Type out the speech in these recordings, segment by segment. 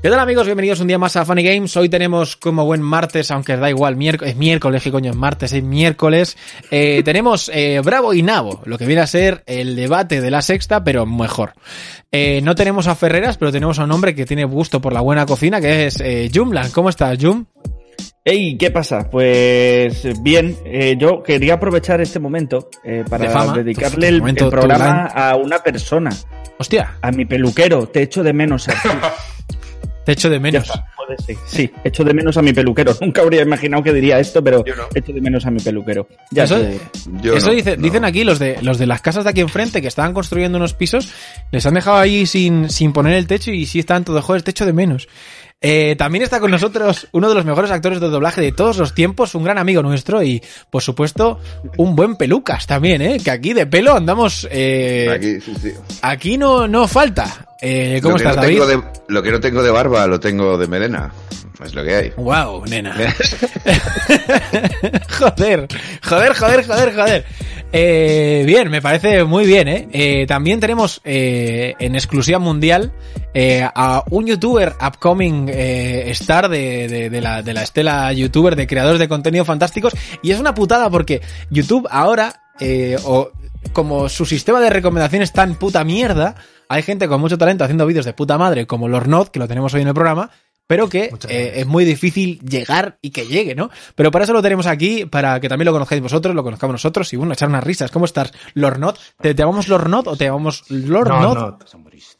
¿Qué tal amigos? Bienvenidos un día más a Funny Games. Hoy tenemos como buen martes, aunque da igual, miércoles, es miércoles, ¿qué coño es martes? Es miércoles. Eh, tenemos eh, Bravo y Nabo, lo que viene a ser el debate de la sexta, pero mejor. Eh, no tenemos a Ferreras, pero tenemos a un hombre que tiene gusto por la buena cocina, que es eh, Jumlan. ¿Cómo estás, Jum? Hey, ¿qué pasa? Pues bien, eh, yo quería aprovechar este momento eh, para De fama. dedicarle Tu- el, tu momento, el programa a una persona, Hostia, a mi peluquero. Te echo de menos a ti. te echo de menos. está. Sí, echo de menos a mi peluquero. Nunca habría imaginado que diría esto, pero no. echo de menos a mi peluquero. Ya Eso- te- Yo Eso no, dice- no. dicen aquí los de los de las casas de aquí enfrente que estaban construyendo unos pisos, les han dejado ahí sin, sin poner el techo y sí están todos joder, techo de menos. Eh, también está con nosotros uno de los mejores actores de doblaje de todos los tiempos, un gran amigo nuestro y, por supuesto, un buen pelucas también, ¿eh? Que aquí de pelo andamos... Eh, aquí. Aquí, sí, sí. no, no falta. Eh, ¿Cómo lo, que estás, no David? tengo de, lo que no tengo de barba lo tengo de melena. Es lo que hay. Wow, nena. joder, joder, joder, joder, joder. Eh, bien, me parece muy bien, ¿eh? Eh, también tenemos eh, en exclusiva mundial eh, a un youtuber upcoming eh, star de, de- de la, de la estela youtuber de creadores de contenido fantásticos y es una putada porque YouTube ahora, eh, o como su sistema de recomendaciones tan puta mierda, hay gente con mucho talento haciendo vídeos de puta madre como Lornod, que lo tenemos hoy en el programa, pero que eh, es muy difícil llegar y que llegue, ¿no? Pero para eso lo tenemos aquí, para que también lo conozcáis vosotros, lo conozcamos nosotros y bueno, echar unas risas. ¿Cómo estás, Lornod? ¿Te, te llamamos Lornod o te llamamos Lornod?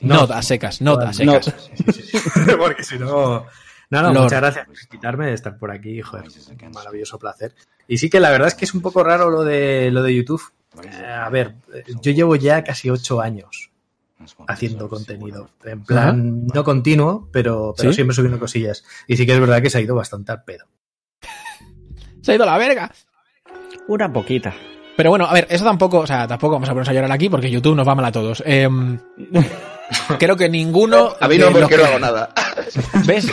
No, Nod a secas, Nod a secas. No. Sí, sí, sí. Porque si no. No, no, Lord. muchas gracias por invitarme de estar por aquí, joder, un maravilloso placer. Y sí que la verdad es que es un poco raro lo de lo de YouTube. Eh, a ver, yo llevo ya casi ocho años haciendo contenido. En plan, no continuo, pero, pero ¿Sí? siempre subiendo cosillas. Y sí que es verdad que se ha ido bastante al pedo. Se ha ido a la verga. Una poquita. Pero bueno, a ver, eso tampoco, o sea, tampoco vamos a ponernos a llorar aquí porque YouTube nos va mal a todos. Em, creo que ninguno. A mí no, porque que- no hago nada. ¿Ves?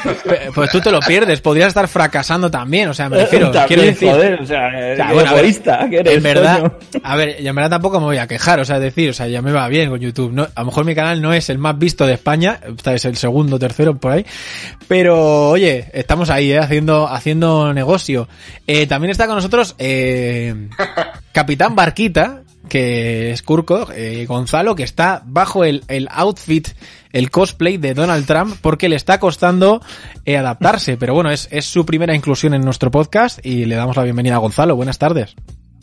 Pues tú te lo pierdes, podrías estar fracasando también, o sea, me refiero, También, quiero decir. joder, o sea, O sea, bueno, a ver, egoísta que eres, en verdad, coño. a ver, en verdad tampoco me voy a quejar, o sea, decir, o sea, ya me va bien con YouTube. No, a lo mejor mi canal no es el más visto de España, es el segundo, tercero por ahí, pero oye, estamos ahí, eh, haciendo, haciendo negocio. Eh, también está con nosotros eh, Capitán Barquita, que es Curco, eh, Gonzalo, que está bajo el, el outfit, el cosplay de Donald Trump, porque le está costando eh, adaptarse. Pero bueno, es, es su primera inclusión en nuestro podcast y le damos la bienvenida a Gonzalo. Buenas tardes.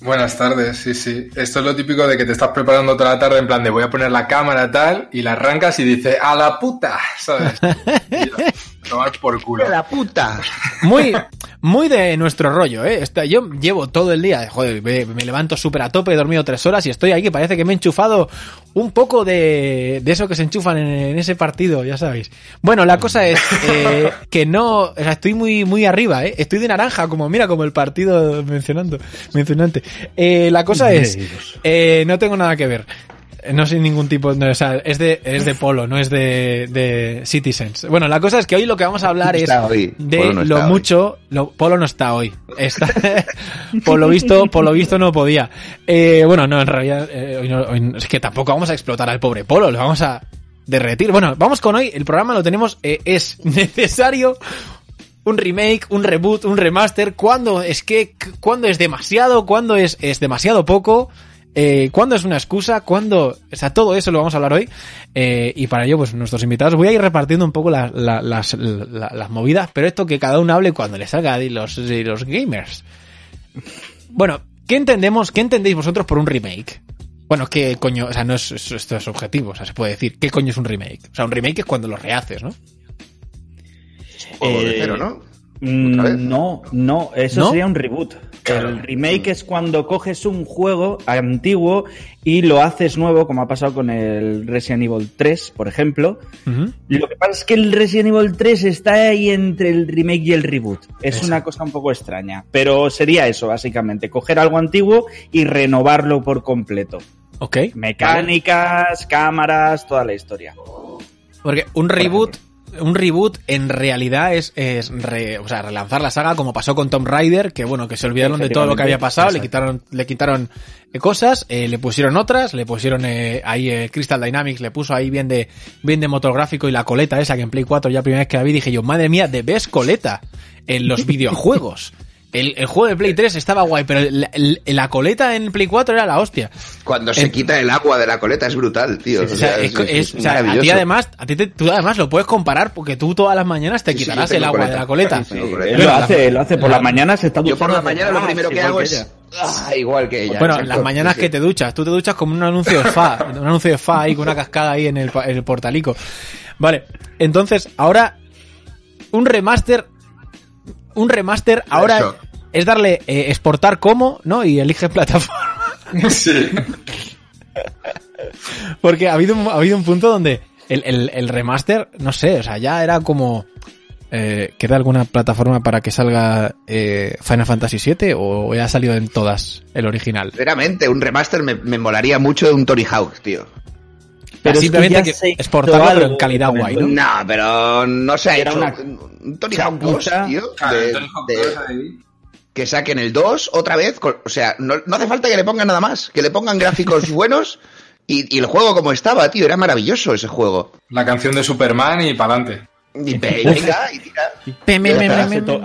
Buenas tardes, sí, sí. Esto es lo típico de que te estás preparando toda la tarde en plan de voy a poner la cámara tal y la arrancas y dice a la puta, ¿sabes? Tomar por culo. ¡La puta! Muy, muy de nuestro rollo, ¿eh? Yo llevo todo el día, joder, me, me levanto súper a tope, he dormido tres horas y estoy ahí que parece que me he enchufado un poco de, de eso que se enchufan en, en ese partido, ya sabéis. Bueno, la cosa es eh, que no, o sea, estoy muy, muy arriba, ¿eh? Estoy de naranja, como, mira, como el partido mencionando, mencionante. Eh, la cosa es, eh, no tengo nada que ver. No soy ningún tipo, no, o sea, es de, es de Polo, no es de, de Citizens. Bueno, la cosa es que hoy lo que vamos a hablar es hoy. de no lo hoy. mucho, lo, Polo no está hoy. Está, por lo visto, por lo visto no podía. Eh, bueno, no, en realidad, eh, hoy no- hoy- es que tampoco vamos a explotar al pobre Polo, lo vamos a derretir. Bueno, vamos con hoy, el programa lo tenemos, eh, es necesario un remake, un reboot, un remaster, cuándo es que, cuándo es demasiado, cuándo es, es demasiado poco, eh, cuándo es una excusa, cuándo, o sea, todo eso lo vamos a hablar hoy, eh, y para ello, pues nuestros invitados, voy a ir repartiendo un poco la- la- las, la- las movidas, pero esto que cada uno hable cuando le salga de los, de los gamers. Bueno, ¿qué entendemos, qué entendéis vosotros por un remake? Bueno, ¿qué coño? O sea, no es, es- esto es objetivo, o sea, se puede decir, ¿qué coño es un remake? O sea, un remake es cuando lo rehaces, ¿no? Juego de Eh, cero, ¿no? Mm, ¿Otra vez? No, no, eso ¿No? sería un reboot. Claro. El remake es cuando coges un juego antiguo y lo haces nuevo, como ha pasado con el Resident Evil 3, por ejemplo. Lo que pasa es que el Resident Evil 3 está ahí entre el remake y el reboot. Es Eso. una cosa un poco extraña, pero sería eso, básicamente, coger algo antiguo y renovarlo por completo. Ok. Mecánicas, cámaras, toda la historia. Porque un reboot un reboot en realidad es, es re- o sea, relanzar la saga como pasó con Tomb Raider, que bueno, que se olvidaron de todo lo que había pasado, le quitaron, le quitaron eh, cosas, eh, le pusieron otras, le pusieron eh, ahí eh, Crystal Dynamics, le puso ahí bien de, bien de motor gráfico y la coleta esa que en Play 4 ya primera vez que la vi dije yo, madre mía, de ves coleta en los videojuegos. El, el juego de Play 3 estaba guay, pero la, la coleta en Play 4 era la hostia. Cuando se Eh, quita el agua de la coleta es brutal, tío. O sea, es, es- o sea, a ti además, a ti te- tú además lo puedes comparar porque tú todas las mañanas te Sí, sí, quitarás el agua coleta. de la coleta. Él lo hace, lo hace por la- la mañana se está Yo por la duchando mañana lo de primero que hago que es... Ah, igual que ella. Bueno, las mañanas Sí, que te duchas, tú te duchas como un anuncio de FA, un anuncio de FA ahí con una cascada ahí en el, pa- en el portalico. Vale, entonces ahora un remaster, un remaster ahora es darle eh, exportar como, ¿no? Y elige plataforma. Sí. Porque ha habido, un, ha habido un punto donde el, el- el remaster, no sé, o sea, ya era como... Eh, ¿Queda alguna plataforma para que salga eh, Final Fantasy VII o ya ha salido en todas el original? Sinceramente, un remaster me, me molaría mucho de un Tony Hawk, tío. Pero es que simplemente que pero en calidad guay, ¿no? No, pero no se ha Era hecho una un Tony Hawk 2, chapuza. tío. Claro, de- Tony Hawk de- 2 ahí. que saquen el 2 otra vez. o sea, no, no hace falta que le pongan nada más. Que le pongan gráficos buenos y, y el juego como estaba, tío. Era maravilloso ese juego. La canción de Superman y para adelante. Y ve- y venga, y tira.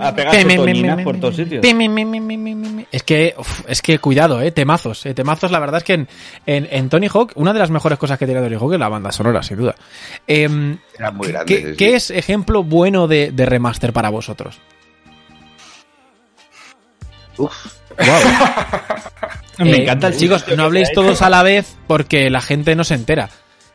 A por todos sitios. Es que, uf, es que cuidado, eh, temazos, eh, temazos. La verdad es que en, en, en Tony Hawk, una de las mejores cosas que tiene Tony Hawk es la banda sonora, sin duda. Era muy grande. ¿qué, sí, qué es ejemplo bueno de, de remaster para vosotros? Uf, Me Eh, encanta el chicos, sitio no habléis todos a la vez porque la gente no se entera.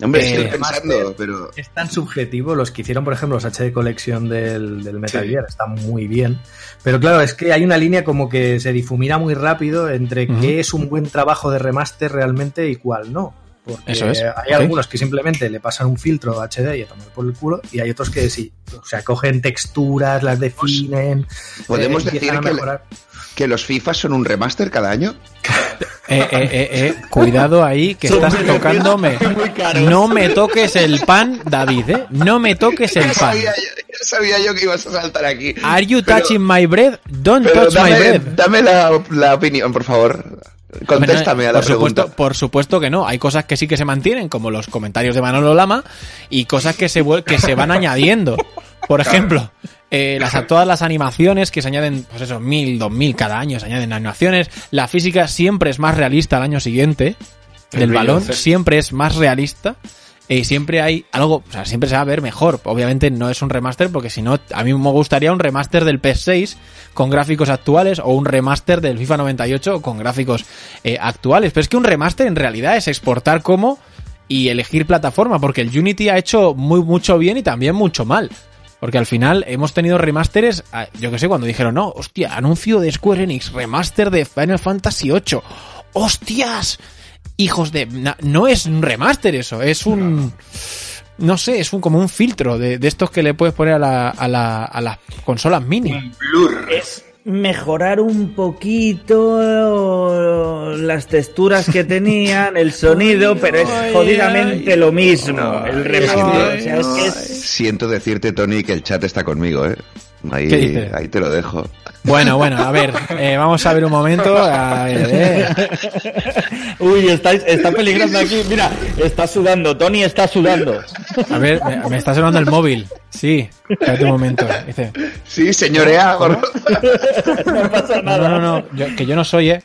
Hombre, Eh, estoy pensando, pero. Es tan subjetivo, los que hicieron, por ejemplo, los HD Collection del, del Metal Sí. Gear están muy bien. Pero claro, es que hay una línea como que se difumina muy rápido entre qué es un buen trabajo de remaster realmente y cuál no. Porque Eso es, hay algunos que simplemente le pasan un filtro HD y a tomar por el culo, y hay otros que sí. O sea, cogen texturas, las definen. ¿Podemos eh, decir a que, mejorar. Que los FIFA son un remaster cada año? Eh, eh, eh, eh, cuidado ahí, que estás tocándome. No me toques el pan, David, ¿eh? No me toques el Ya pan. sabía, ya sabía yo que ibas a saltar aquí. Are you Pero- touching my bread? Don't touch my bread. dame la, la opinión, por favor. Contéstame a la por supuesto, pregunta. por supuesto que no. Hay cosas que sí que se mantienen, como los comentarios de Manolo Lama, y cosas que se, que se van añadiendo. Por ejemplo, eh, las, todas las animaciones que se añaden, pues eso, mil, dos mil cada año se añaden animaciones. La física siempre es más realista al año siguiente. El del balón siempre es más realista. Y siempre hay algo, o sea, siempre se va a ver mejor. Obviamente no es un remaster, porque si no, a mí me gustaría un remaster del PS6 con gráficos actuales o un remaster del FIFA 98 con gráficos eh, actuales. Pero es que un remaster en realidad es exportar como y elegir plataforma, porque el Unity ha hecho muy mucho bien y también mucho mal. Porque al final hemos tenido remasteres, ah, yo que sé, cuando dijeron, no, hostia, anuncio de Square Enix, remaster de Final Fantasy VIII. ¡Hostias! Hijos de... No es un remaster eso, es un... No sé, es un como un filtro de, de estos que le puedes poner a, la, a, la, a las consolas mini. Un blur. Es mejorar un poquito las texturas que tenían, el sonido, pero es jodidamente ay. lo mismo. El remaster. ay, O sea, es que es- Siento decirte, Tony, que el chat está conmigo, ¿eh? Ahí, ¿Qué dice? ahí te lo dejo. Bueno, bueno, a ver, eh, vamos a ver un momento. A ver, eh. Uy, está, está peligrando aquí. Mira, está sudando. Tony está sudando. A ver, me, me está sonando el móvil. Sí, espérate un momento. Dice, Sí, señorea. gordo. No pasa no, nada. no, no, yo- que yo no soy, eh.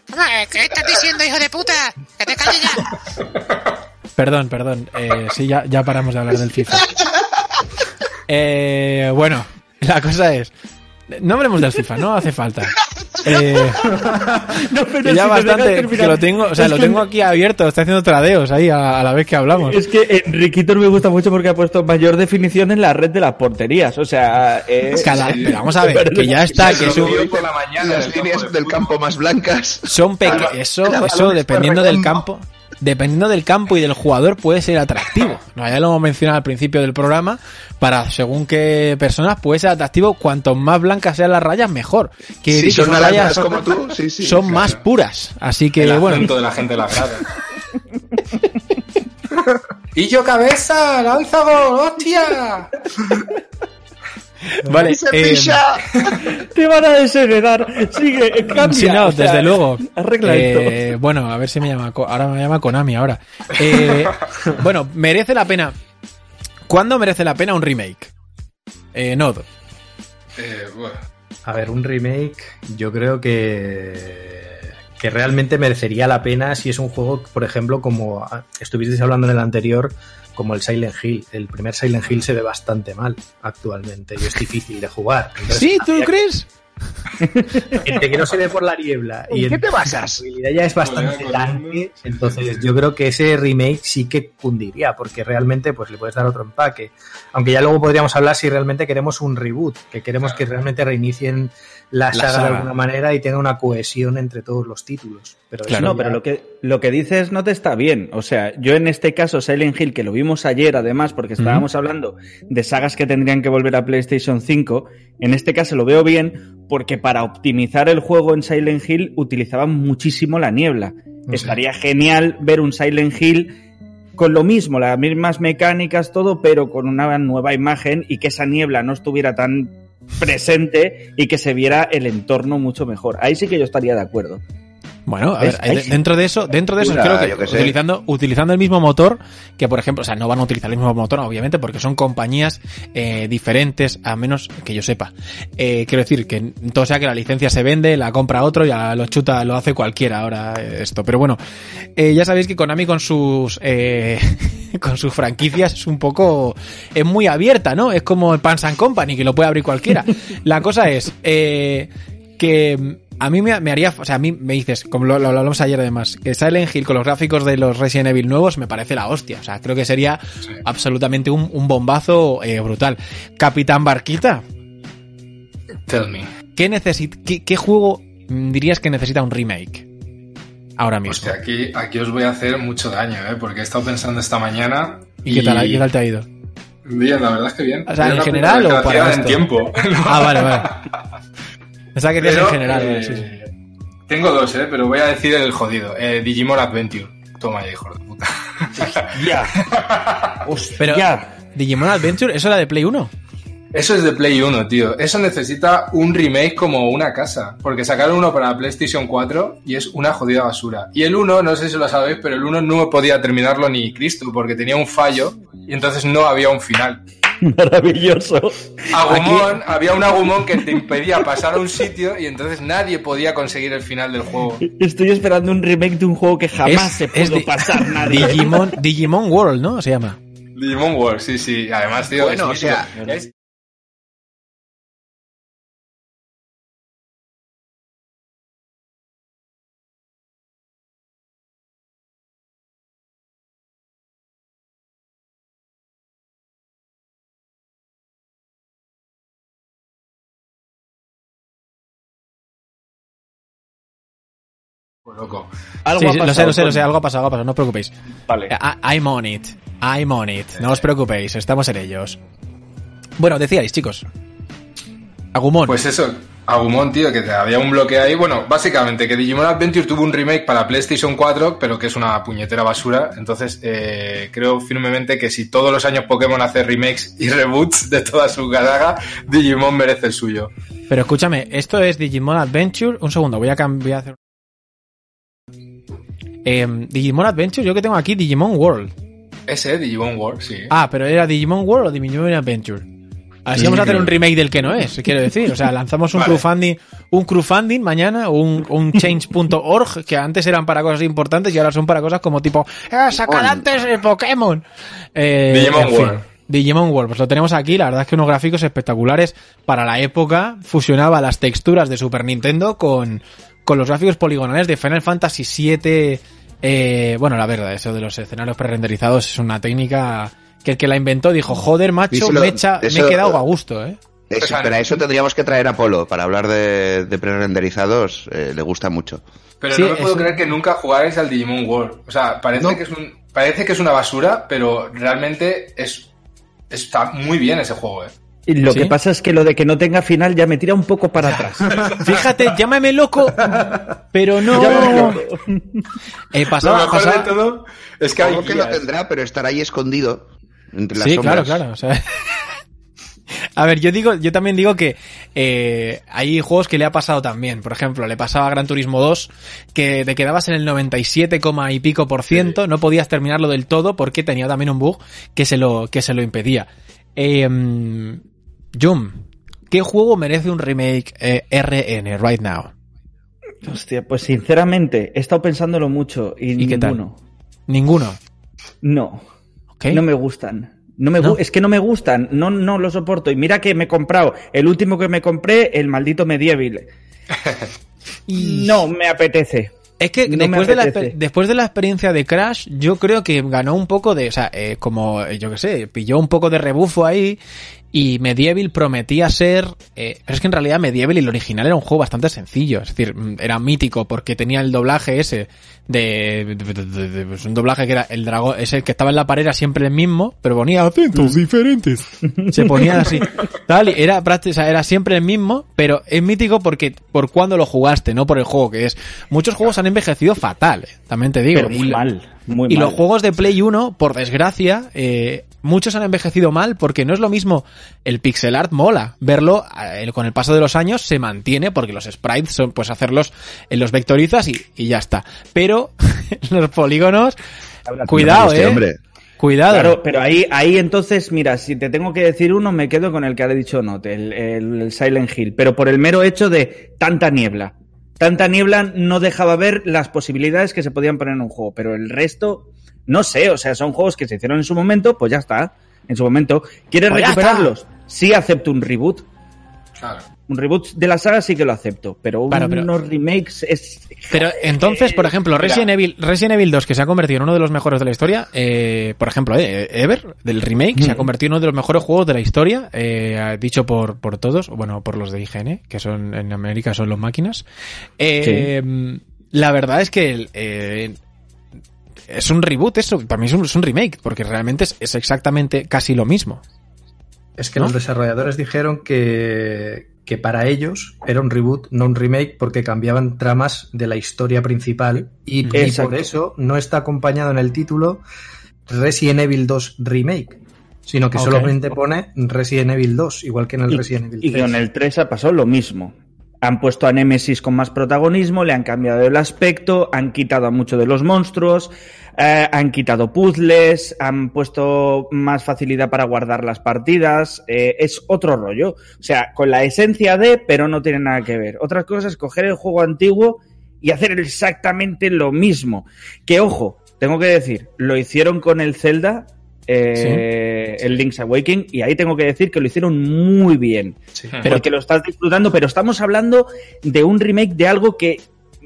¿Qué estás diciendo, hijo de puta? ¡Que te calles ya! Perdón, perdón. Eh, sí, ya, ya paramos de hablar del FIFA. Eh, bueno, la cosa es. No hablemos del FIFA, no hace falta. Eh, No, pero ya si bastante, que lo tengo, o sea, Es lo tengo aquí abierto, está haciendo tradeos ahí a, a la vez que hablamos. Es que Enriquito me gusta mucho porque ha puesto mayor definición en la red de las porterías. O sea, es... Cada- pero vamos a ver, que ya está, que es un- Hoy por la mañana Las líneas de del campo más blancas. son peque Claro. eso, eso dependiendo del campo, dependiendo del campo y del jugador puede ser atractivo. No, ya lo hemos mencionado al principio del programa, para según qué personas puede ser atractivo, cuanto más blancas sean las rayas, mejor. Quiere Si que son rayas como tú, sí, sí. son claro. más puras. Así que El bueno, de la gente la grada. Y yo cabeza, lanza hostia. Vale, ¡Se eh, pisa! Te van a desheredar. Sigue, cambia. Sí, no, o sea, desde luego. Arregla Eh, Bueno, a ver si me llama. Ahora me llama Konami ahora. Eh, bueno, merece la pena. ¿Cuándo merece la pena un remake? Eh, Nod. Eh, bueno. A ver, un remake, yo creo que, que realmente merecería la pena si es un juego, por ejemplo, como estuvisteis hablando en el anterior, como el Silent Hill. El primer Silent Hill se ve bastante mal actualmente y es difícil de jugar. Entonces, ¿Sí? ¿Tú habría crees? Gente que no se ve por la niebla. ¿En y qué te basas? La ya es bastante tanque, entonces yo creo que ese remake sí que cundiría, porque realmente pues le puedes dar otro empaque. Aunque ya luego podríamos hablar si realmente queremos un reboot, que queremos que realmente reinicien la, La saga, saga. de alguna manera y tenga una cohesión entre todos los títulos. Pero Claro. eso No, ya- pero lo que, lo que dices no te está bien. O sea, yo en este caso, Silent Hill, que lo vimos ayer además, porque estábamos hablando de sagas que tendrían que volver a PlayStation 5, en este caso lo veo bien porque para optimizar el juego en Silent Hill utilizaban muchísimo la niebla. Estaría genial ver un Silent Hill con lo mismo, las mismas mecánicas, todo, pero con una nueva imagen y que esa niebla no estuviera tan presente y que se viera el entorno mucho mejor. Ahí sí que yo estaría de acuerdo. Bueno, a ver, dentro de eso, dentro de eso Mira, creo que, utilizando, utilizando el mismo motor, que por ejemplo, o sea, no van a utilizar el mismo motor, obviamente, porque son compañías eh, diferentes, a menos que yo sepa. Eh, quiero decir que todo sea que la licencia se vende, la compra otro, ya lo chuta, lo hace cualquiera ahora eh, esto. Pero bueno, eh, ya sabéis que Konami con sus eh, con sus franquicias es un poco es muy abierta, ¿no? Es como el Pans and Company que lo puede abrir cualquiera. La cosa es eh, que a mí me, me haría, o sea, a mí me dices, como lo, lo hablamos ayer además, que Silent Hill con los gráficos de los Resident Evil nuevos me parece la hostia. O sea, creo que sería absolutamente un, un bombazo eh, brutal. Capitán Barquita, Tell me. ¿qué, necesit qué, qué juego dirías que necesita un remake? Ahora mismo. Hostia, aquí, aquí os voy a hacer mucho daño, ¿eh? Porque he estado pensando esta mañana. ¿Y qué tal, qué tal te ha ido? Bien, la verdad es que bien. O sea, ¿en general o para desgraciada en esto? tiempo. Ah, vale, vale. Pensaba que en general. eh, vale, sí, sí. Tengo dos, ¿eh? Pero voy a decir el jodido. Eh, Digimon Adventure. Toma ya, hijo de puta. Ya. Pero, Digimon Adventure, ¿eso era de Play 1? Eso es de Play 1, tío. Eso necesita un remake como una casa. Porque sacaron uno para PlayStation 4 y es una jodida basura. Y el 1, no sé si lo sabéis, pero el 1 no podía terminarlo ni Cristo porque tenía un fallo y entonces no había un final. Maravilloso. Agumon, había un Agumon que te impedía pasar a un sitio y entonces nadie podía conseguir el final del juego. Estoy esperando un remake de un juego que jamás Es- se pudo di- pasar nadie. Digimon, Digimon World, ¿no? Se llama. Digimon World, sí, sí. Además, tío, Bueno, es o sea. Es- loco. Algo Sí, ha sí, lo sé, lo sé, lo sé, algo ha pasado, algo ha pasado, no os preocupéis. Vale. I- I'm on it, I'm on it, no os preocupéis, estamos en ellos. Bueno, decíais, chicos. Agumon. Pues eso, Agumon, tío, que había un bloque ahí. Bueno, básicamente que Digimon Adventure tuvo un remake para PlayStation 4, pero que es una puñetera basura. Entonces, eh, creo firmemente que si todos los años Pokémon hace remakes y reboots de toda su saga, Digimon merece el suyo. Pero escúchame, esto es Digimon Adventure. Un segundo, voy a cambiar. Em, Digimon Adventure, yo que tengo aquí Digimon World. Ese, Digimon World, sí. Ah, pero era Digimon World o Digimon Adventure. Así Sí, vamos a hacer un remake del que no es, quiero decir. O sea, lanzamos un Vale. crowdfunding, un crowdfunding mañana, un, un change.org, que antes eran para cosas importantes y ahora son para cosas como tipo, ¡eh, sacad antes el Pokémon! Eh, Digimon en fin. World. Digimon World, pues lo tenemos aquí, la verdad es que unos gráficos espectaculares para la época, fusionaba las texturas de Super Nintendo con, con los gráficos poligonales de Final Fantasy VII. Eh, bueno, la verdad, eso de los escenarios prerenderizados es una técnica que el que la inventó dijo, joder, macho, me, echa- me eso- he quedado a gusto, ¿eh? Es- O sea, pero a eso tendríamos que traer a Polo para hablar de, de pre-renderizados. eh, le gusta mucho. Pero Sí, no me puedo eso- creer que nunca jugarais al Digimon World. O sea, parece, No. que, es un, parece que es una basura, pero realmente es está muy bien ese juego, eh. Y lo ¿Sí? que pasa es que lo de que no tenga final ya me tira un poco para atrás. Fíjate, llámame loco, pero no. Eh, Lo pasaba, mejor pasaba- de todo es que hay Algo que lo tendrá, pero estará ahí escondido. Entre las Sí, sombras. claro, claro. o sea, A ver, yo digo, yo también digo que eh, hay juegos que le ha pasado también. Por ejemplo, le pasaba a Gran Turismo 2 que te quedabas en el 97, coma y pico por ciento, no podías terminarlo del todo porque tenía también un bug que se lo, que se lo impedía. Eh, mm, Jum, ¿qué juego merece un remake eh, RN right now? Hostia, pues sinceramente, he estado pensándolo mucho y, ¿Y qué tal? ninguno. Ninguno. No, no me gustan. No me ¿No? Es que no me gustan, no, no lo soporto. Y mira que me he comprado, el último que me compré, el maldito Medieval. No me apetece. Es que No después, de la, apetece. exper- después de la experiencia de Crash, yo creo que ganó un poco de, o sea, eh, como, yo qué sé, pilló un poco de rebufo ahí y Medieval prometía ser, eh, pero es que en realidad Medieval y el original era un juego bastante sencillo, es decir, mm, era mítico porque tenía el doblaje ese de, de- de- de- de- pues un doblaje que era el dragón, ese que estaba en la pared era siempre el mismo, pero ponía acentos diferentes. Se ponía así, tal, y era o sea, era siempre el mismo, pero es mítico porque por cuando lo jugaste, no por el juego que es. Muchos juegos han envejecido fatal, eh, también te digo. Pero muy mal, muy y mal. los juegos de Play 1, por desgracia, eh, muchos han envejecido mal porque no es lo mismo. El pixel art mola. Verlo eh, con el paso de los años se mantiene porque los sprites son, pues hacerlos en los vectorizas y, y ya está. Pero los polígonos, cuidado, Este eh. hombre. Cuidado. Claro, pero ahí, ahí entonces, mira, si te tengo que decir uno, me quedo con el que ha dicho Note, el, el Silent Hill, pero por el mero hecho de tanta niebla. Tanta niebla no dejaba ver las posibilidades que se podían poner en un juego, pero el resto, no sé, o sea, son juegos que se hicieron en su momento, pues ya está, en su momento. ¿Quieres Pues recuperarlos? Sí acepto un reboot. Claro. Un reboot de la saga sí que lo acepto, pero Claro, pero- unos remakes es... Pero entonces, por ejemplo, Resident Evil, Resident Evil 2, que se ha convertido en uno de los mejores de la historia, eh, por ejemplo, eh, Ever, del remake, se ha convertido en uno de los mejores juegos de la historia, eh, dicho por, por todos, bueno, por los de IGN, que son en América son los máquinas. Eh, La verdad es que el, eh, es un reboot eso, para mí es un, es un remake, porque realmente es, es exactamente casi lo mismo. Es que ¿No? los desarrolladores dijeron que, que para ellos era un reboot, no un remake, porque cambiaban tramas de la historia principal y, y por eso no está acompañado en el título Resident Evil 2 Remake, sino que Ok. solamente pone Resident Evil 2, igual que en el Y, Resident Evil y 3. con el 3 ha pasado lo mismo. Han puesto a Nemesis con más protagonismo, le han cambiado el aspecto, han quitado a muchos de los monstruos, eh, han quitado puzzles, han puesto más facilidad para guardar las partidas. eh, es otro rollo. O sea, con la esencia de, pero no tiene nada que ver. Otra cosa es coger el juego antiguo y hacer exactamente lo mismo. Que ojo, tengo que decir, lo hicieron con el Zelda, eh, el Link's Awakening, y ahí tengo que decir que lo hicieron muy bien. Sí. Pero- Porque lo estás disfrutando, pero estamos hablando de un remake de algo que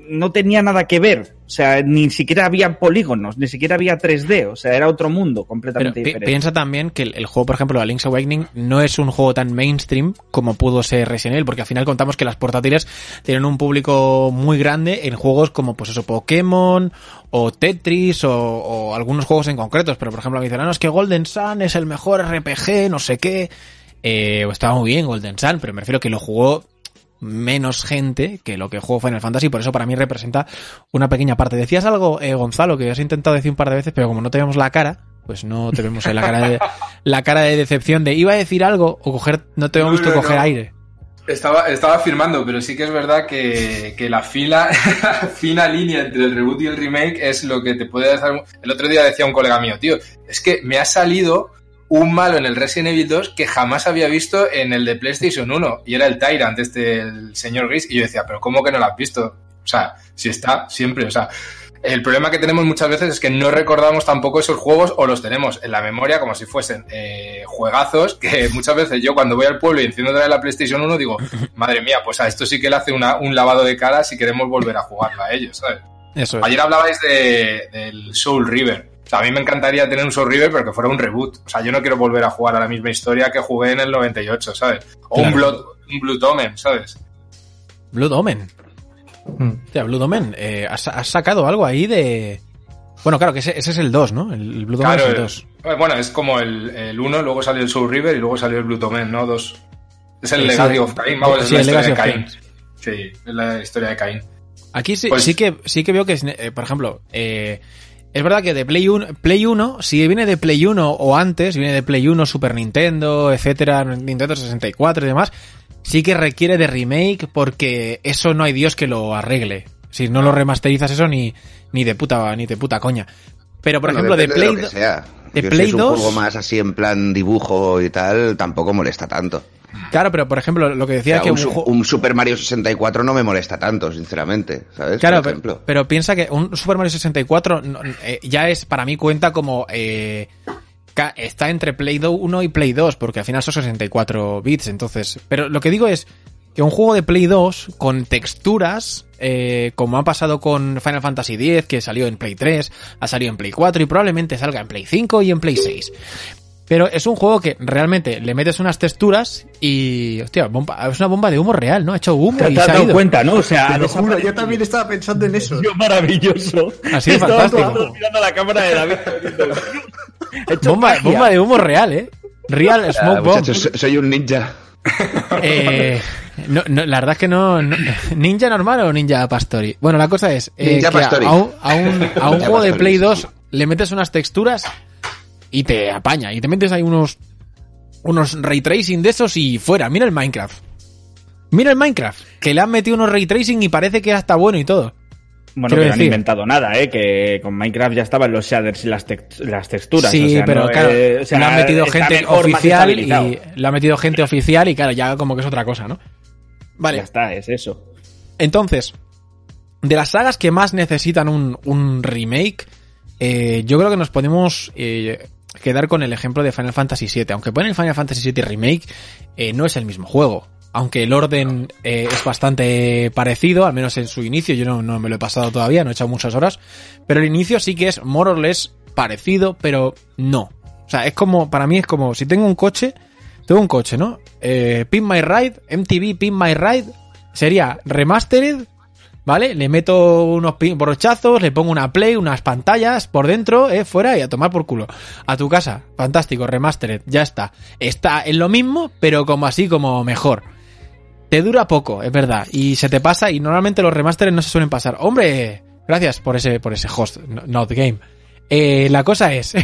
no tenía nada que ver. O sea, ni siquiera había polígonos, ni siquiera había 3D. O sea, era otro mundo Pero completamente pi- diferente. piensa también que el, el juego, por ejemplo, de Link's Awakening, no es un juego tan mainstream como pudo ser Resident Evil, porque al final contamos que las portátiles tienen un público muy grande en juegos como, pues eso, Pokémon, o Tetris, o, o algunos juegos en concretos. Pero, por ejemplo, me dicen, "Ah, no, es que Golden Sun es el mejor RPG, no sé qué. Eh, estaba muy bien Golden Sun, pero me refiero que lo jugó menos gente que lo que jugó Final Fantasy, por eso para mí representa una pequeña parte. Decías algo, eh, Gonzalo, que has intentado decir un par de veces, pero como no te vemos la cara, pues no te vemos ahí la cara de, la cara de decepción de iba a decir algo o coger, no te hemos No, visto no, coger no. aire. Estaba, estaba afirmando, pero sí que es verdad que, que la fila, la fina línea entre el reboot y el remake es lo que te puede dar. El otro día decía un colega mío, tío, es que me ha salido un malo en el Resident Evil 2 que jamás había visto en el de PlayStation 1 y era el Tyrant, este, el señor Gris, y yo decía, pero ¿cómo que no lo has visto? O sea, si está siempre, o sea, el problema que tenemos muchas veces es que no recordamos tampoco esos juegos o los tenemos en la memoria como si fuesen eh, juegazos que muchas veces yo cuando voy al pueblo y enciendo otra vez la PlayStation 1 digo, madre mía, pues a esto sí que le hace una- un lavado de cara si queremos volver a jugarlo a ellos, ¿sabes? Eso es. Ayer hablabais de, del Soul River. Sea, a mí me encantaría tener un Soul River, pero que fuera un reboot. O sea, yo no quiero volver a jugar a la misma historia que jugué en el 98, ¿sabes? O un. Blood, un Blood Omen, ¿sabes? Blood Omen. Mm. Hostia, Blood Omen, eh, has, has sacado algo ahí de... Bueno, claro, que ese, ese es el 2, ¿no? El, el Blue Domain Claro, es el el- 2. eh, bueno, es como el, el 1, luego salió el Soul River y luego salió el Blue Domain, ¿no? Dos. Es el Legacy of Cain, vamos, es Sí, la el historia de Cain. Sí, es la historia de Cain. Aquí sí, Pues- sí que sí que veo que, es, eh, por ejemplo, eh, es verdad que de Play 1, Play 1, si viene de Play 1 o antes, viene de Play 1, Super Nintendo, etcétera, Nintendo 64 y demás, sí que requiere de remake porque eso no hay Dios que lo arregle. Si no lo remasterizas eso ni, ni de puta, ni de puta coña. Pero por Bueno, ejemplo, de Play, lo que do- sea. de Yo, Play si es un 2 juego más así en plan dibujo y tal, tampoco molesta tanto. Claro, pero por ejemplo, lo que O decía que un, un Super Mario 64 no me molesta tanto, sinceramente, ¿sabes? Claro, Por pero, ejemplo. pero piensa que un Super Mario 64 no- eh, ya es, para mí cuenta como... eh, está entre Play 1 y Play 2, porque al final son 64 bits, entonces... Pero lo que digo es que un juego de Play 2 con texturas, eh, como ha pasado con Final Fantasy X, que salió en Play 3, ha salido en Play 4 y probablemente salga en Play 5 y en Play 6. Pero es un juego que realmente le metes unas texturas y... Hostia, bomba- es una bomba de humo real, ¿no? Ha hecho humo Te y te has se ha dado ido. cuenta, ¿no? O sea, lo juro, yo también estaba pensando en eso. Tío, maravilloso. Ha sido Estábamos fantástico. mirando la cámara de David. He Bomba, de humo real, ¿eh? Real Ah, Smoke Bomb. muchachos, so- soy un ninja. Eh, no, no, la verdad es que no, no- ¿Ninja normal o ninja pastori? Bueno, la cosa es eh, Ninja que a- Pastori. a, un, a un, a un Ninja juego de Play sí, 2 sí. le metes unas texturas y te apaña. Y te metes ahí unos, unos ray tracing de esos y fuera. Mira el Minecraft. Mira el Minecraft. Que le han metido unos ray tracing y parece que está bueno y todo. Bueno, Quiero que no han inventado nada, ¿eh? Que con Minecraft ya estaban los shaders y las, las texturas. Sí, o sea, pero no, claro, eh, o sea, le han metido gente oficial y le han metido gente oficial y claro, ya como que es otra cosa, ¿no? Vale. Ya está, es eso. Entonces, de las sagas que más necesitan un, un remake, eh, yo creo que nos podemos eh, quedar con el ejemplo de Final Fantasy VII. Aunque ponen Final Fantasy VII Remake, eh, no es el mismo juego. Aunque el orden eh, es bastante parecido, al menos en su inicio, yo no, me lo he pasado todavía, no he echado muchas horas, pero el inicio sí que es more or less parecido, pero no. O sea, es como, para mí es como, si tengo un coche, tengo un coche, ¿no? Eh, Pin My Ride, MTV Pin My Ride, sería remastered, ¿vale? Le meto unos brochazos, le pongo una play, unas pantallas por dentro, eh, fuera y a tomar por culo. A tu casa, fantástico, remastered, ya está. Está en lo mismo, pero como así, como mejor. Te dura poco, es verdad, y se te pasa y normalmente los remasteres no se suelen pasar. Hombre, gracias por ese, por ese host, no- not game. Eh, la cosa es,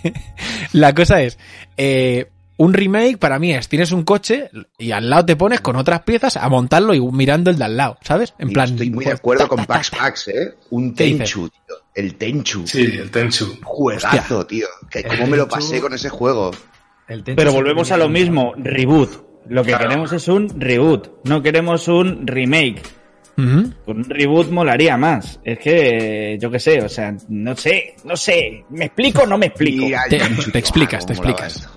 la cosa es, eh, un remake para mí es, tienes un coche y al lado te pones con otras piezas a montarlo y mirando el de al lado, ¿sabes? En Y plan, Estoy muy de pues, acuerdo ta, con ta, Pax ta. Pax, ¿eh? Un. Tenchu, tío. El Tenchu. Sí, el Tenchu. Juegazo, tío. Que cómo me lo pasé con ese juego. El Tenchu Pero volvemos a lo mismo, reboot. Lo que Claro. queremos es un reboot, no queremos un remake. Ujú. Un reboot molaría más. Es que, yo qué sé, o sea, no sé, no sé. ¿Me explico o no me explico? Te- explicas, cómo te explicas.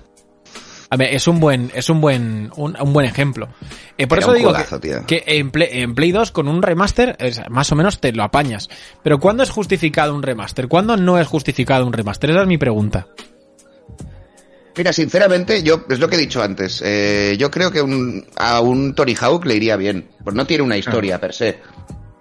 A ver, es un buen, es un buen, un, un buen ejemplo. Eh, por Era eso digo que, tío. que en, Play, en Play 2 con un remaster, es- más o menos te lo apañas. Pero ¿cuándo es justificado un remaster? ¿Cuándo no es justificado un remaster? Esa es mi pregunta. Mira, sinceramente, yo es lo que he dicho antes. eh, yo creo que un- a un Tony Hawk le iría bien. Pues no tiene una historia per se.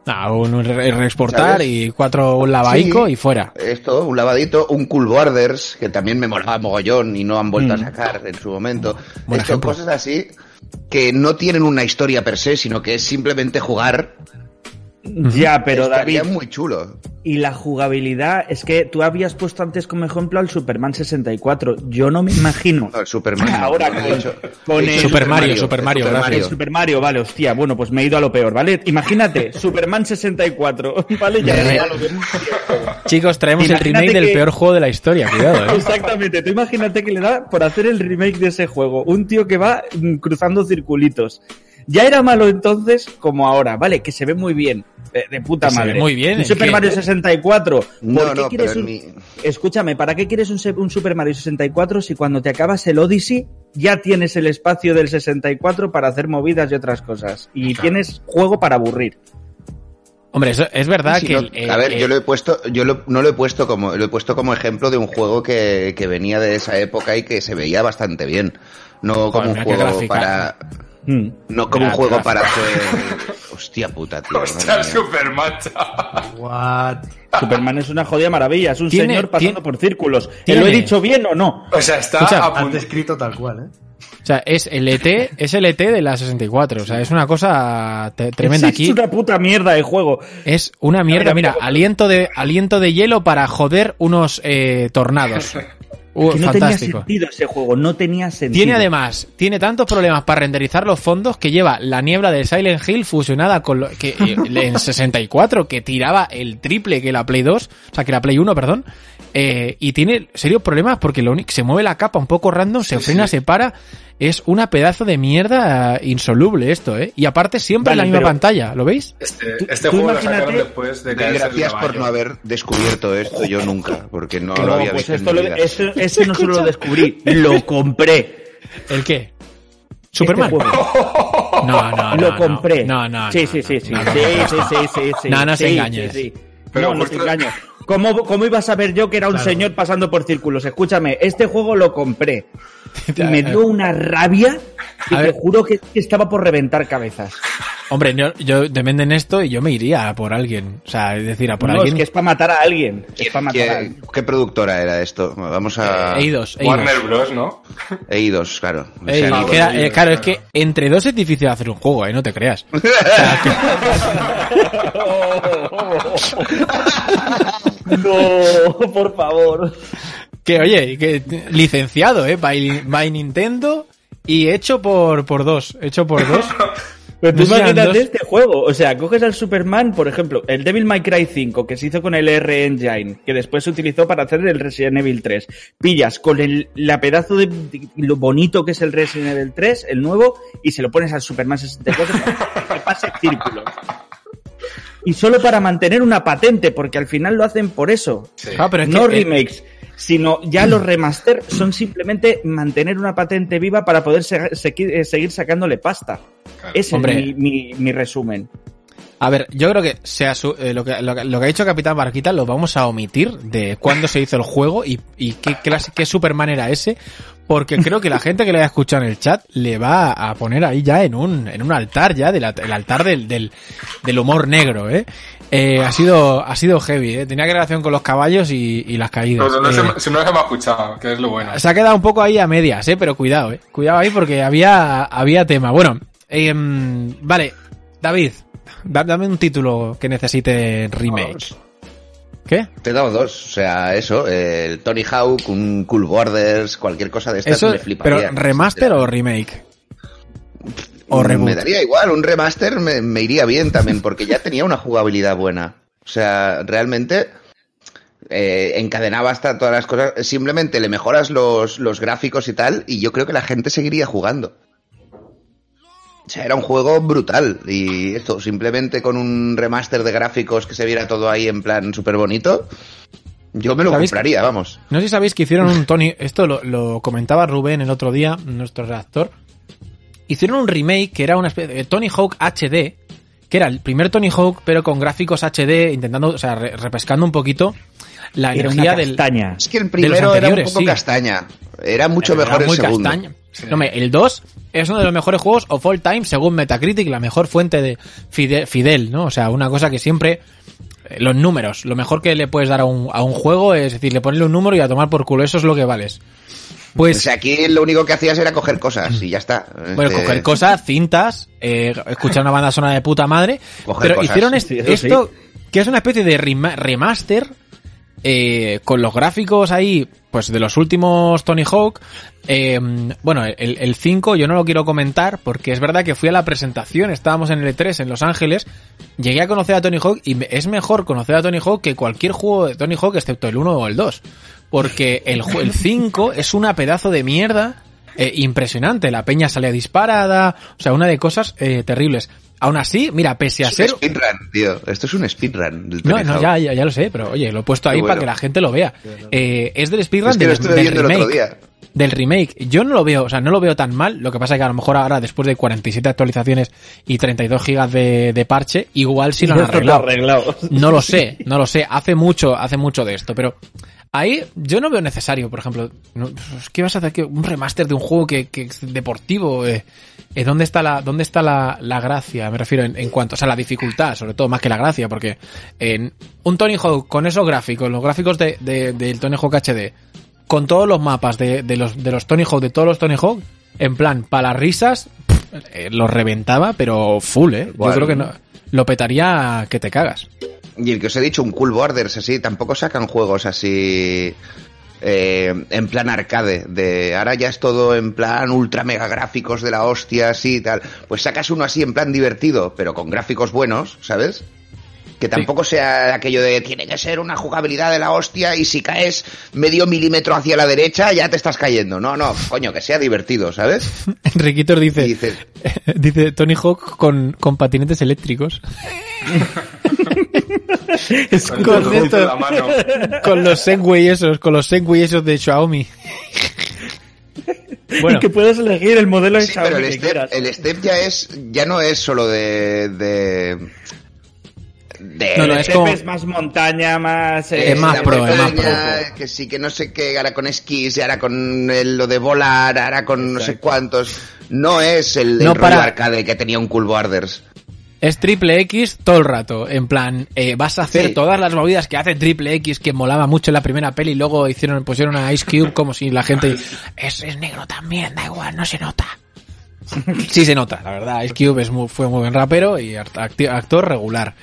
Ah, un re- reexportar ¿Sabes? y cuatro un lavaico Sí. y fuera. Esto, un lavadito, un Cool Borders, que también me molaba mogollón y no han vuelto Mm. a sacar en su momento. Buen Esto, ejemplo. cosas así que no tienen una historia per se, sino que es simplemente jugar. Ya, pero David, muy chulo. y la jugabilidad, es que tú habías puesto antes como ejemplo al Superman 64. Yo no me imagino. No, el Superman. Ahora no, no, con- he dicho- con he dicho el- Super Mario, Super Mario, gracias. El Super Mario, vale, hostia, bueno, pues me he ido a lo peor, ¿vale? Imagínate, Superman 64, ¿vale? Ya era lo que- Chicos, traemos el remake del peor juego de la historia, cuidado, eh. Exactamente, tú imagínate que le da por hacer el remake de ese juego. Un tío que va mm, cruzando circulitos. Ya era malo entonces como ahora, ¿vale? Que se ve muy bien, de, de puta Que se ve madre. muy bien, Un ¿en Super qué? Mario 64. ¿Por No, qué no, quieres pero en un... mi- Escúchame, ¿para qué quieres un, Super Mario 64 si cuando te acabas el Odyssey ya tienes el espacio del 64 para hacer movidas y otras cosas? Y tienes juego para aburrir. Hombre, eso es verdad Sí, que... no, el- eh, a ver, eh, yo lo he puesto, yo lo- no lo he puesto como, lo he puesto como ejemplo de un juego que, que venía de esa época y que se veía bastante bien. No como un juego gráfica. para. Mm. No como un juego para hacer. Hostia puta, tío. Hostia. Superman. What? Superman es una jodida maravilla, es un Tiene- señor pasando tiene- por círculos. ¿Te lo he dicho bien o no? O sea, está Escucha, a Has punto. descrito tal cual, ¿eh? O sea, es el ET, es el ET de la 64. O sea, es una cosa tremenda Es aquí. una puta mierda de juego. Es una mierda. Mira, Mira, aliento de, aliento de hielo para joder unos eh, tornados. Uh, Que no tenía sentido ese juego, no tenía sentido. Tiene además, tiene tantos problemas para renderizar los fondos que lleva la niebla de Silent Hill fusionada con lo que eh, en 64 que tiraba el triple que la Play 2, o sea, que la Play 1, perdón, eh, y tiene serios problemas porque lo único se mueve la capa un poco random, se frena, se para, es una pedazo de mierda insoluble esto, ¿eh? Y aparte siempre Vale, en la misma pantalla, ¿lo veis? Este, Tú- este tú juego lo imagínate- sacaron después de el gracias por no haber descubierto esto yo nunca, porque no, Que lo no, había pues visto. esto en lo, mi vida. no solo lo descubrí, lo compré. ¿El qué? ¿Superman? Este. No, no, no. lo no. compré. No, no. Sí, no, sí, no, sí, sí. no, sí, sí, sí, sí, sí. No, no se Sí, engañes. sí, sí. Pero no, no te justo- engaño. ¿Cómo, ¿Cómo iba a saber yo que era un Claro. señor pasando por círculos? Escúchame, este juego lo compré. Y me dio una rabia y A te ver. juro que estaba por reventar cabezas. Hombre, yo, yo te venden esto y yo me iría a por alguien. O sea, es decir, a por no, alguien. es que es para matar a alguien. Es ¿Quién- para matar a ¿Qué, alguien. qué productora era esto? Vamos a. Eidos, Eidos. Warner Bros, ¿no? Eidos, claro. Era- eh, claro, es que entre dos es difícil hacer un juego, ¿eh? No te creas. O sea, No, por favor. que, oye, que licenciado, ¿eh? By, by Nintendo y hecho por, por dos. Hecho por dos. Pero tú imagínate dos. este juego. O sea, coges al Superman, por ejemplo, el Devil May Cry 5, que se hizo con el R Engine, que después se utilizó para hacer el Resident Evil 3. Pillas con el, la pedazo de, de- lo bonito que es el Resident Evil 3, el nuevo, y se lo pones al Superman 64 para que pase círculos. Y solo para mantener una patente, porque al final lo hacen por eso. Sí. Ah, pero es no que, eh, remakes, sino ya los remaster son simplemente mantener una patente viva para poder eh, seguir sacándole pasta. Claro. Ese Hombre. es mi, mi- mi resumen. A ver, yo creo que, sea su- eh, lo, que, lo, que- lo que ha dicho Capitán Barquita lo vamos a omitir de cuándo se hizo el juego y, y qué, clase, qué Superman era ese, porque creo que la gente que le haya escuchado en el chat le va a poner ahí ya en un, en un altar ya, del el altar del, del, del humor negro, ¿eh? Eh, ha sido, ha sido heavy, ¿eh? Tenía que relación con los caballos y, y las caídas. No Eh, se, si no se me ha escuchado, que es lo bueno. se ha quedado un poco ahí a medias, eh, pero cuidado, eh. Cuidado ahí porque había, había tema. Bueno, em, vale, David, da- dame un título que necesite remake. ¿Qué? Te he dado dos, o sea, eso, el Tony Hawk, un Cool Borders, cualquier cosa de estas Eso, me fliparía. pero remaster o remake? O Mm, reboot. Me daría igual, un remaster me, me iría bien también, porque ya tenía una jugabilidad buena. O sea, realmente eh, encadenaba hasta todas las cosas. Simplemente le mejoras los, los gráficos y tal, y yo creo que la gente seguiría jugando. O sea, era un juego brutal. Y esto, simplemente con un remaster de gráficos que se viera todo ahí en plan súper bonito, yo me lo compraría, vamos. No sé si sabéis que hicieron un Tony, esto lo, lo comentaba Rubén el otro día, nuestro redactor. Hicieron un remake que era una especie de Tony Hawk HD, que era el primer Tony Hawk, pero con gráficos HD, intentando, o sea, re- repescando un poquito la Era energía una del. castaña. Es que el primero era un poco sí. castaña. Era mucho Era mejor el muy segundo. Castaño. No, me- el 2 es uno de los mejores juegos of all time, según Metacritic, la mejor fuente de Fidel, Fidel ¿no? O sea, una cosa que siempre. eh, Los números, lo mejor que le puedes dar a un, a un juego es decir, le pones un número y a tomar por culo, eso es lo que vales. Pues, sea, aquí lo único que hacías era coger cosas y ya está. bueno, Este, coger cosas, cintas, eh, escuchar una banda sonora de puta madre. Coger pero cosas, hicieron est- sí, eso sí. esto, que es una especie de rema- remaster, eh, con los gráficos ahí, pues de los últimos Tony Hawk. Eh, bueno, el, el 5 yo no lo quiero comentar porque es verdad que fui a la presentación, estábamos en el E3 en Los Ángeles, llegué a conocer a Tony Hawk y es mejor conocer a Tony Hawk que cualquier juego de Tony Hawk excepto el 1 o el 2. Porque el 5 es una pedazo de mierda eh, impresionante. La peña sale disparada, o sea, una de cosas eh, terribles. Aún así, mira, pese a Es un ser speedrun, tío. Esto es un speedrun. del no, no, ya, ya, ya lo sé, pero oye, lo he puesto ahí para que la gente lo vea. Eh, es del speedrun Es que lo del, del viendo el remake. otro día. Del remake. Yo no lo veo, o sea, no lo veo tan mal. Lo que pasa es que a lo mejor ahora, después de 47 actualizaciones y 32 gigas de, de parche, igual sí lo han arreglado. No lo sé, no lo sé. Hace mucho, hace mucho de esto, pero Ahí yo no veo necesario, por ejemplo, pues, ¿qué vas a hacer? ¿Qué- Un remaster de un juego que, que es deportivo. Eh, eh, ¿Dónde está la, dónde está la, la gracia? Me refiero en, en cuanto, o sea, la dificultad, sobre todo, más que la gracia, porque en un Tony Hawk con esos gráficos, los gráficos de, de- del Tony Hawk HD, con todos los mapas de, de los, de los Tony Hawk, de todos los Tony Hawk, en plan, para las risas, pff, eh, los reventaba, pero full, eh. Yo creo que no, lo petaría que te cagas. Y el que os he dicho, un Cool Borders, así, tampoco sacan juegos así eh, en plan arcade, de ahora ya es todo en plan ultra mega gráficos de la hostia, así y tal. Pues sacas uno así en plan divertido, pero con gráficos buenos, ¿sabes? Que tampoco sea aquello de tiene que ser una jugabilidad de la hostia y si caes medio milímetro hacia la derecha ya te estás cayendo. No, no, coño, que sea divertido, ¿sabes? Enriquitos dice, Y dices, dice Tony Hawk con, con patinetes eléctricos. Es Con Con el esto- en la mano. con los Segway esos, con los Segway esos de Xiaomi. Bueno, Y que puedas elegir el modelo de Sí, pero Xiaomi el que step, quieras. el step ya es, ya no es solo de, de, de- No, no, El es como- es más montaña, más... Es más la pro, es más montaña, Que sí, que no sé qué, ahora con esquís, ahora con el- lo de volar, ahora con no sé cuántos. No es el, el No, rollo para- arcade que tenía un Cool Borders. Es triple X todo el rato. En plan, eh, vas a hacer Sí. todas las movidas que hace triple X que molaba mucho en la primera peli y luego hicieron, pusieron a Ice Cube como si la gente... Es, es negro también, da igual, no se nota. Sí se nota, la verdad. Ice Cube es muy, fue muy buen rapero y actor regular.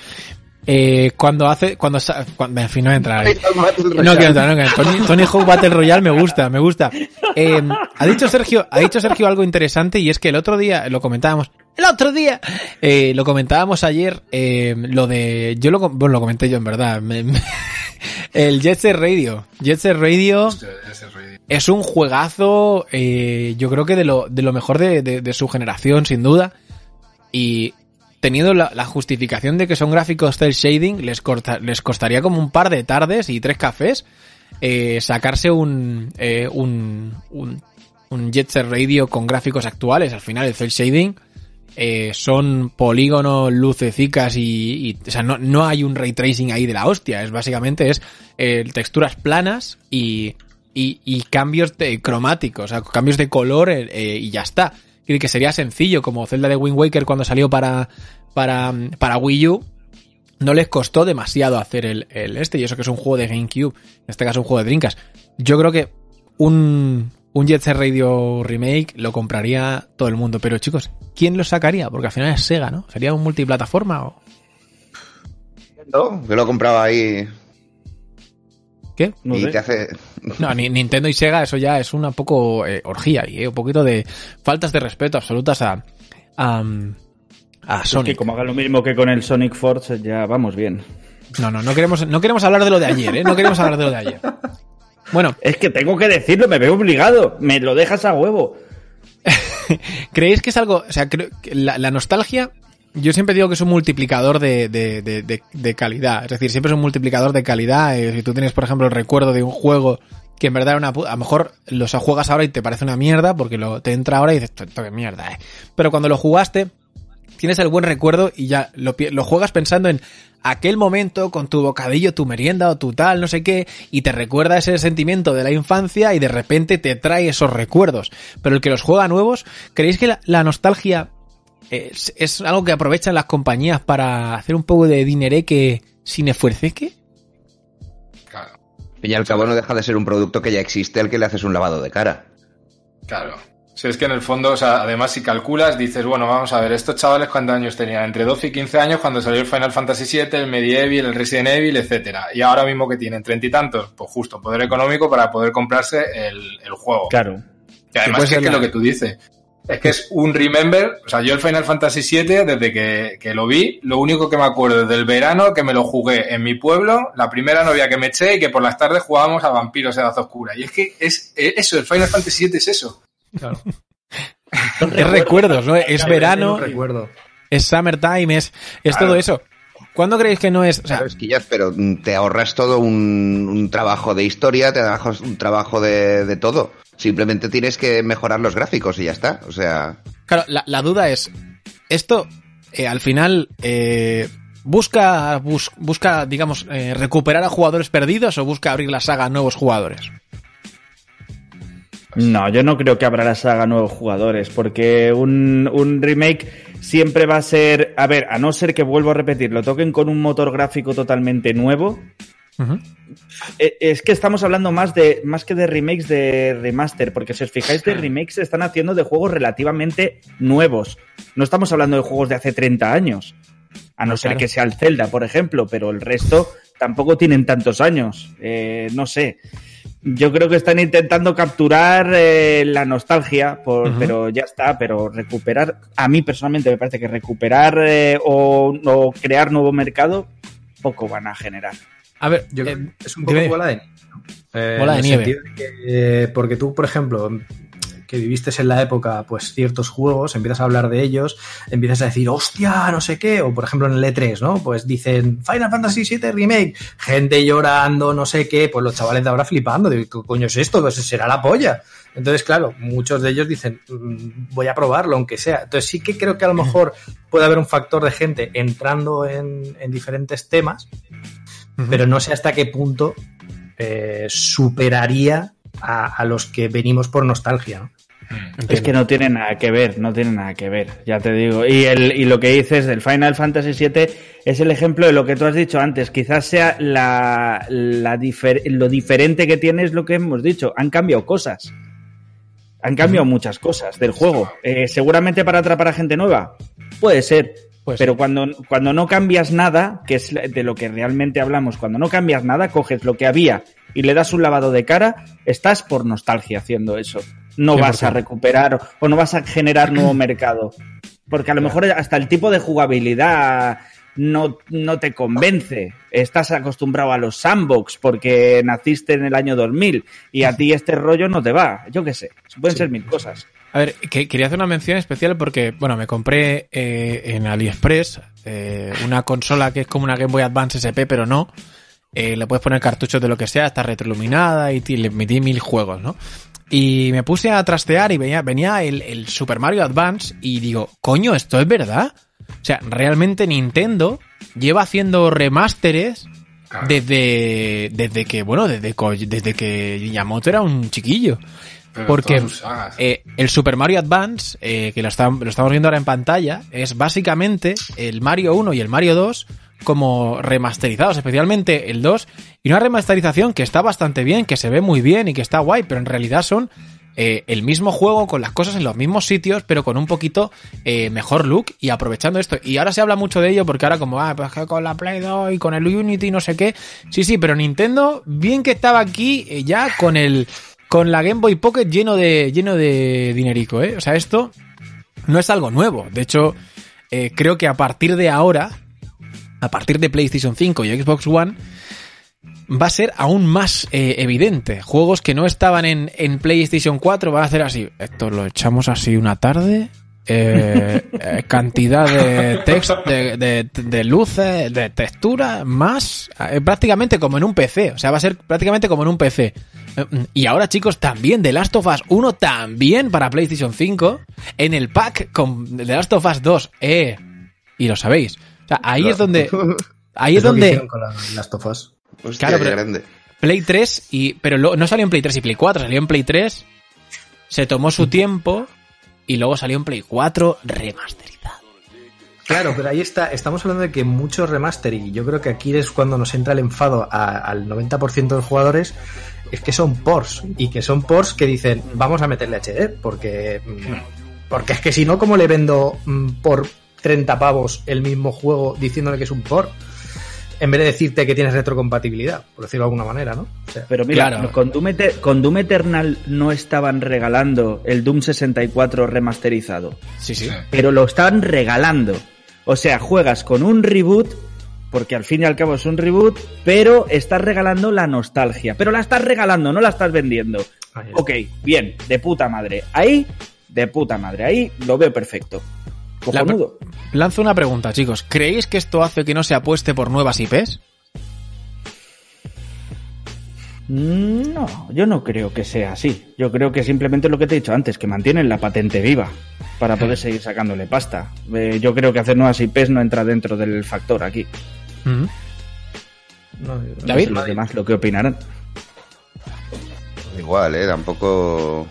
Eh, cuando hace, cuando, cuando, en fin, no voy a entrar ahí. No quiero entrar, no quiero entrar. Tony, Tony Hawk Battle Royale me gusta, me gusta. Eh, ha dicho Sergio, ha dicho Sergio algo interesante y es que el otro día lo comentábamos. El otro día eh, lo comentábamos ayer. eh, lo de, yo lo, bueno, lo comenté yo en verdad. me- me- el Jet Set Radio, Jet Set Radio Hostia, es un juegazo. eh, yo creo que de lo, de lo mejor de, de- de su generación, sin duda. Y teniendo la, la justificación de que son gráficos cel shading, les, corta- les costaría como un par de tardes y tres cafés eh, sacarse un, eh, un, un, un Jet Set Radio con gráficos actuales. Al final, el cel shading eh, son polígonos, lucecicas y, y- o sea, no, no hay un ray tracing ahí de la hostia. Es básicamente es eh, texturas planas y, y, y cambios cromáticos, o sea, cambios de color eh, y ya está. Decir que sería sencillo, como Zelda de Wind Waker cuando salió para, para, para Wii U. No les costó demasiado hacer el, el este, y eso que es un juego de GameCube, en este caso un juego de Dreamcast. Yo creo que un, un Jet Set Radio Remake lo compraría todo el mundo, pero chicos, ¿quién lo sacaría? Porque al final es Sega, ¿no? ¿Sería un multiplataforma o ¿No? Que lo he comprado ahí qué? No y sé. te hace... No, ni Nintendo y Sega, eso ya es una poco eh, orgía y eh, un poquito de faltas de respeto absolutas a, a, a Es que Sonic. como haga lo mismo que con el Sonic Force, ya vamos bien. No, no, no queremos, no queremos hablar de lo de ayer, ¿eh? No queremos hablar de lo de ayer. Bueno, Es que tengo que decirlo, me veo obligado. Me lo dejas a huevo. ¿creéis que es algo, o sea, creo que la, la nostalgia, yo siempre digo que es un multiplicador de, de, de, calidad, es decir, siempre es un multiplicador de calidad, eh, si tú tienes, por ejemplo, el recuerdo de un juego que en verdad era una a lo mejor los juegas ahora y te parece una mierda porque lo, te entra ahora y dices, esto qué mierda, eh. Pero cuando lo jugaste, tienes el buen recuerdo y ya lo, juegas pensando en aquel momento con tu bocadillo, tu merienda o tu tal, no sé qué, y te recuerda ese sentimiento de la infancia y de repente te trae esos recuerdos. Pero el que los juega nuevos, ¿creéis que la, la nostalgia es, es algo que aprovechan las compañías para hacer un poco de dinereque sin esfuerceque? Claro, y al cabo no deja de ser un producto que ya existe al que le haces un lavado de cara. claro. Si es que en el fondo, o sea, además si calculas, dices, bueno, vamos a ver, estos chavales cuántos años tenían, entre 12 y 15 años cuando salió el Final Fantasy VII, el Medieval, el Resident Evil, etcétera. Y ahora mismo que tienen treinta y tantos, pues justo, poder económico para poder comprarse el, el juego. Claro. Que además que es que la- lo que tú dices. Es que es un remember, o sea, yo el Final Fantasy VII, desde que, que lo vi, lo único que me acuerdo es del verano que me lo jugué en mi pueblo, la primera novia que me eché y que por las tardes jugábamos a vampiros edad oscura. Y es que es es eso, el Final Fantasy VII es eso. Claro. Es recuerdos, ¿no? Es verano, recuerdo. es summertime, es, es Claro. todo eso. ¿Cuándo creéis que no es? O sea, Claro, pero te ahorras todo un, un trabajo de historia, te ahorras un trabajo de, de todo. Simplemente tienes que mejorar los gráficos y ya está. O sea, Claro, la, la duda es, esto eh, al final, eh, ¿Busca, bus- busca digamos, eh, recuperar a jugadores perdidos o busca abrir la saga a nuevos jugadores? No, yo no creo que abra la saga nuevos jugadores, porque un, un remake siempre va a ser, a ver, a no ser que vuelvo a repetir, lo toquen con un motor gráfico totalmente nuevo. Eh, Es que estamos hablando más de más que de remakes de remaster, porque si os fijáis de remakes se están haciendo de juegos relativamente nuevos. No estamos hablando de juegos de hace 30 años. A no ser Claro. que sea el Zelda, por ejemplo, pero el resto tampoco tienen tantos años. Eh, no sé. Yo creo que están intentando capturar eh, la nostalgia, por, pero ya está, pero recuperar, a mí personalmente me parece que recuperar eh, o, o crear nuevo mercado, poco van a generar. A ver, Yo eh, creo que es un poco bola de. Eh, Bola de en el nieve. sentido de que, eh, porque tú, por ejemplo, que viviste en la época, pues ciertos juegos, empiezas a hablar de ellos, empiezas a decir, hostia, no sé qué, o por ejemplo en el E3, ¿no? Pues dicen Final Fantasy VII Remake, gente llorando, no sé qué, pues los chavales de ahora flipando, digo, ¿qué coño es esto? Pues será la polla. Entonces, claro, muchos de ellos dicen, "Mm, voy a probarlo, aunque sea. Entonces sí que creo que a lo mejor puede haber un factor de gente entrando en, en diferentes temas, pero no sé hasta qué punto eh, superaría a, a los que venimos por nostalgia. ¿no? Es que no tiene nada que ver, no tiene nada que ver, ya te digo. Y, el, y lo que dices del Final Fantasy VII es el ejemplo de lo que tú has dicho antes. Quizás sea la, la difer- lo diferente que tiene es lo que hemos dicho. Han cambiado cosas. Han cambiado muchas cosas del juego. Eh, seguramente para atrapar a gente nueva. Puede ser. Pues pero cuando, cuando no cambias nada, que es de lo que realmente hablamos, cuando no cambias nada, coges lo que había y le das un lavado de cara, estás por nostalgia haciendo eso. No vas a 100%. recuperar o no vas a generar nuevo mercado. Porque a lo mejor hasta el tipo de jugabilidad no, no te convence. Estás acostumbrado a los sandbox porque naciste en el año 2000 y a ti este rollo no te va. Yo qué sé, pueden ser mil cosas. A ver, que, quería hacer una mención especial porque, bueno, me compré eh, en AliExpress eh, una consola que es como una Game Boy Advance SP, pero no. Eh, le puedes poner cartuchos de lo que sea, está retroiluminada y le metí mil juegos, ¿no? Y me puse a trastear y venía, venía el, el Super Mario Advance y digo, coño, ¿esto es verdad? O sea, realmente Nintendo lleva haciendo remasteres Claro. desde, desde que, bueno, desde, desde que Yamoto era un chiquillo. Pero Porque eh, el Super Mario Advance, eh, que lo, lo estamos viendo ahora en pantalla, es básicamente el Mario 1 y el Mario 2 como remasterizados, especialmente el 2, y una remasterización que está bastante bien, que se ve muy bien y que está guay, pero en realidad son eh, el mismo juego con las cosas en los mismos sitios, pero con un poquito eh, mejor look y aprovechando esto. Y ahora se habla mucho de ello porque ahora como, ah, pues que con la Play 2 y con el Unity no sé qué. Sí, sí, pero Nintendo, bien que estaba aquí eh, ya con el con la Game Boy Pocket lleno de lleno de dinerico, ¿eh? O sea, esto no es algo nuevo. De hecho, creo que a partir de ahora, a partir de PlayStation 5 y Xbox One, va a ser aún más eh, evidente. Juegos que no estaban en, PlayStation 4 van a hacer así. Esto lo echamos así una tarde. eh, eh, cantidad de texto, de, de, luces, de textura, más prácticamente como en un PC. O sea, va a ser prácticamente como en un PC. Y ahora, chicos, también The Last of Us 1 también para PlayStation 5 en el pack con The Last of Us 2. Eh, y lo sabéis. O sea, ahí es donde ahí es lo que donde hicieron con la- las tofas. Hostia, Claro, pero- grande. Play 3 y pero lo- no salió en Play 3 y Play 4, salió en Play 3, se tomó su tiempo y luego salió en Play 4 remasterizado. Claro, pero ahí está, estamos hablando de que muchos remaster, y yo creo que aquí es cuando nos entra el enfado a- al 90% de los jugadores, es que son ports, y que son ports que dicen, vamos a meterle HD, porque, mm, porque es que si no, ¿cómo le vendo mm, por 30 pavos el mismo juego diciéndole que es un port? En vez de decirte que tienes retrocompatibilidad, por decirlo de alguna manera, ¿no? O sea, Pero mira, Claro. con, Doom Eter- con Doom Eternal no estaban regalando el Doom 64 remasterizado, Sí, sí. Pero lo estaban regalando. O sea, juegas con un reboot, porque al fin y al cabo es un reboot, pero estás regalando la nostalgia. Pero la estás regalando, no la estás vendiendo. Ok, bien, de puta madre. Ahí, de puta madre. Ahí lo veo perfecto. La-. Lanzo una pregunta, chicos. ¿Creéis que esto hace que no se apueste por nuevas IPs? Mm, No, yo no creo que sea así. Yo creo que simplemente lo que te he dicho antes, que mantienen la patente viva para poder seguir sacándole pasta. Eh, yo creo que hacer nuevas IPs no entra dentro del factor aquí. Ujú. No, No David. sé los demás lo que opinarán. Igual, ¿eh? Tampoco...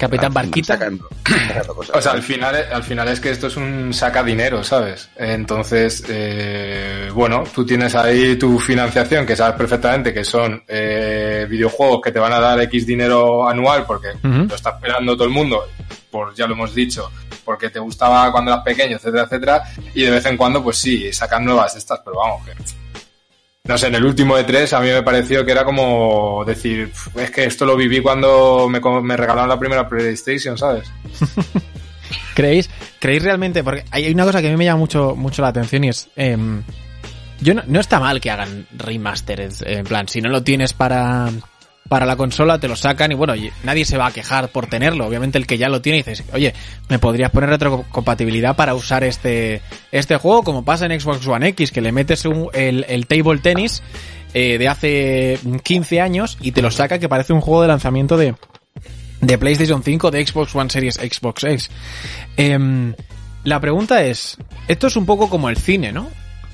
Capitán Barquita. sacando- sacando cosas. O sea, al final, al final es que esto es un saca dinero, ¿sabes? Entonces, eh, bueno, tú tienes ahí tu financiación, que sabes perfectamente que son eh, videojuegos que te van a dar X dinero anual, porque lo está esperando todo el mundo, por ya lo hemos dicho, porque te gustaba cuando eras pequeño, etcétera, etcétera, y de vez en cuando, pues sí, sacan nuevas estas, pero vamos, que... No sé, en el último de tres a mí me pareció que era como decir, "Pf, es que esto lo viví cuando me, me regalaron la primera PlayStation, ¿sabes? ¿Creéis, ¿Creéis realmente? Porque hay una cosa que a mí me llama mucho, mucho la atención y es. em, yo no, no está mal que hagan remasters. En plan, si no lo tienes para, para la consola, te lo sacan y bueno, nadie se va a quejar por tenerlo. Obviamente el que ya lo tiene dices, oye, me podrías poner retrocompatibilidad para usar este, este juego, como pasa en Xbox One X, que le metes el, el table tennis eh, de hace 15 años y te lo saca que parece un juego de lanzamiento de, de PlayStation 5, de Xbox One Series, Xbox X. Em, la pregunta es, esto es un poco como el cine, ¿no?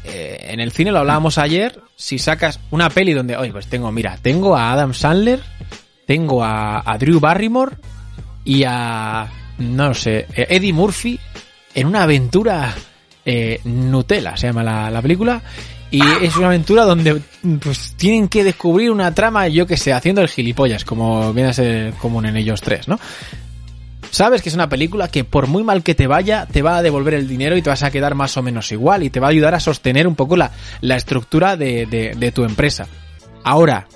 Eh, en el cine lo hablábamos ayer, si sacas una peli donde, oye, pues tengo, mira, tengo a Adam Sandler, tengo a, Drew Barrymore y a, no sé, eh, Eddie Murphy en una aventura eh, Nutella, se llama la, la película, y es una aventura donde pues tienen que descubrir una trama, yo que sé, haciendo el gilipollas, como viene a ser común en ellos tres, ¿no? Sabes que es una película que por muy mal que te vaya, te va a devolver el dinero y te vas a quedar más o menos igual y te va a ayudar a sostener un poco la, la estructura de, de- de tu empresa. Ahora,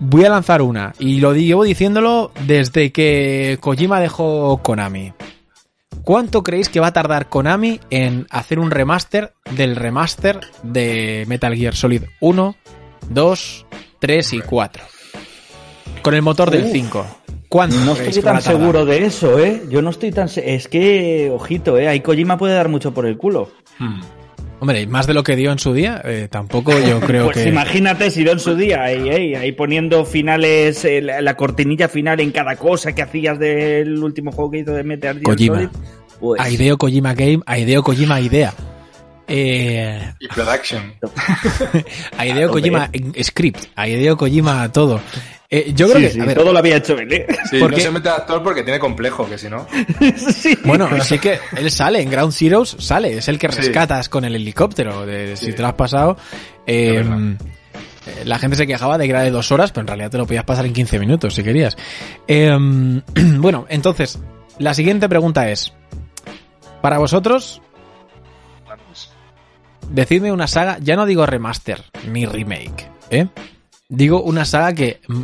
voy a lanzar una y lo llevo diciéndolo desde que Kojima dejó Konami. ¿Cuánto creéis que va a tardar Konami en hacer un remaster del remaster de Metal Gear Solid 1, 2, 3 y 4? Con el motor del Uf. 5. ¿Cuánto No estoy tan seguro de eso, ¿eh? Yo no estoy tan... se- Es que, ojito, ¿eh? Ahí Kojima puede dar mucho por el culo. Hmm. Hombre, más de lo que dio en su día, eh, tampoco yo creo pues que... imagínate si dio en su día, ahí, ahí, ahí poniendo finales, eh, la, la cortinilla final en cada cosa que hacías del último juego que hizo de Metal Gear Kojima. Solid. Pues, A Hideo Kojima Game, a Hideo Kojima Idea. Eh, Y production. a Hideo Hombre. Kojima Script, a Hideo Kojima todo. Eh, yo creo sí, que... sí, a ver, todo lo había hecho él, ¿eh? Sí, ¿Por no qué? se mete actor porque tiene complejo, que si no. Sí. Bueno, sí que él sale, en Ground Zeroes sale, es el que Sí. rescatas con el helicóptero. De, Si te lo has pasado, eh, la gente se quejaba de que era de dos horas, pero en realidad te lo podías pasar en 15 minutos si querías. Eh, bueno, entonces, la siguiente pregunta es, para vosotros, decidme una saga, ya no digo remaster ni remake, ¿eh? Digo una saga que mm,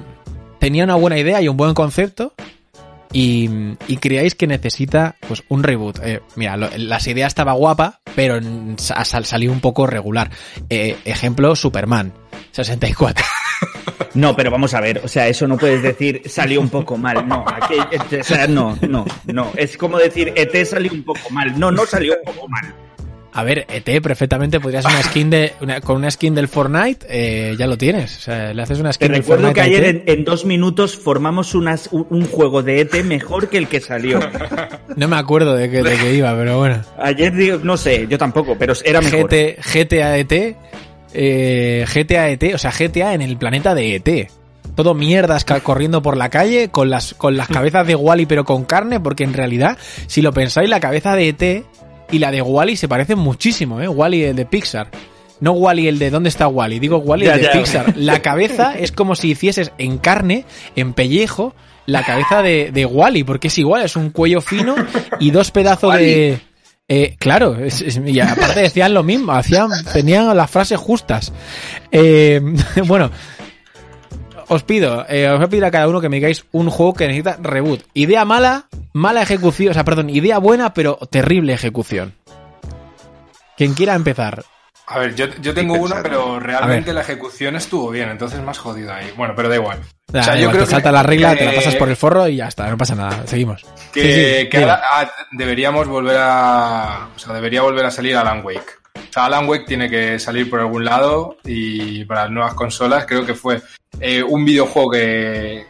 tenía una buena idea y un buen concepto, y, y creáis que necesita pues un reboot. Eh, mira, las ideas estaba guapa, pero sal- salió un poco regular. Eh, ejemplo, Superman 64. No, pero vamos a ver, o sea, eso no puedes decir salió un poco mal, no, este, o sea, no, no, no, es como decir ET salió un poco mal, no, no salió un poco mal. A ver, ET perfectamente podrías una skin de una- con una skin del Fortnite, eh, ya lo tienes. O sea, le haces una Te skin del recuerdo Fortnite que a ayer en, en dos minutos formamos unas, un, juego de ET mejor que el que salió. No me acuerdo de qué, de qué iba, pero bueno. Ayer digo, no sé, yo tampoco, pero era mejor. GT, GTA ET, eh, GTA ET, o sea, GTA en el planeta de ET. Todo mierdas corriendo por la calle con las, con las cabezas de Wally pero con carne, porque en realidad, si lo pensáis, la cabeza de ET y la de Wally se parecen muchísimo, ¿eh? Wally el de Pixar. No Wally el de ¿dónde está Wally? Digo Wally el de ya. Pixar. La cabeza es como si hicieses en carne, en pellejo, la cabeza de, de Wally, porque es igual, es un cuello fino y dos pedazos de... Eh, claro, es- es- y aparte decían lo mismo, hacían, tenían las frases justas. Eh, bueno, os pido, eh, os voy a pedir a cada uno que me digáis un juego que necesita reboot. Idea mala, mala ejecución, o sea, perdón, idea buena, pero terrible ejecución. Quien quiera empezar. A ver, yo, yo tengo uno, pero realmente la ejecución estuvo bien, entonces más jodido ahí. Bueno, pero da igual. Da, O sea, da yo igual, creo te salta que- la regla, te la pasas por el forro y ya está, no pasa nada. Seguimos. Que, Sí, sí, que dime. ahora, ah, deberíamos volver a. O sea, debería volver a salir Alan Wake. Sea, Alan Wake tiene que salir por algún lado y para las nuevas consolas creo que fue eh, un videojuego que,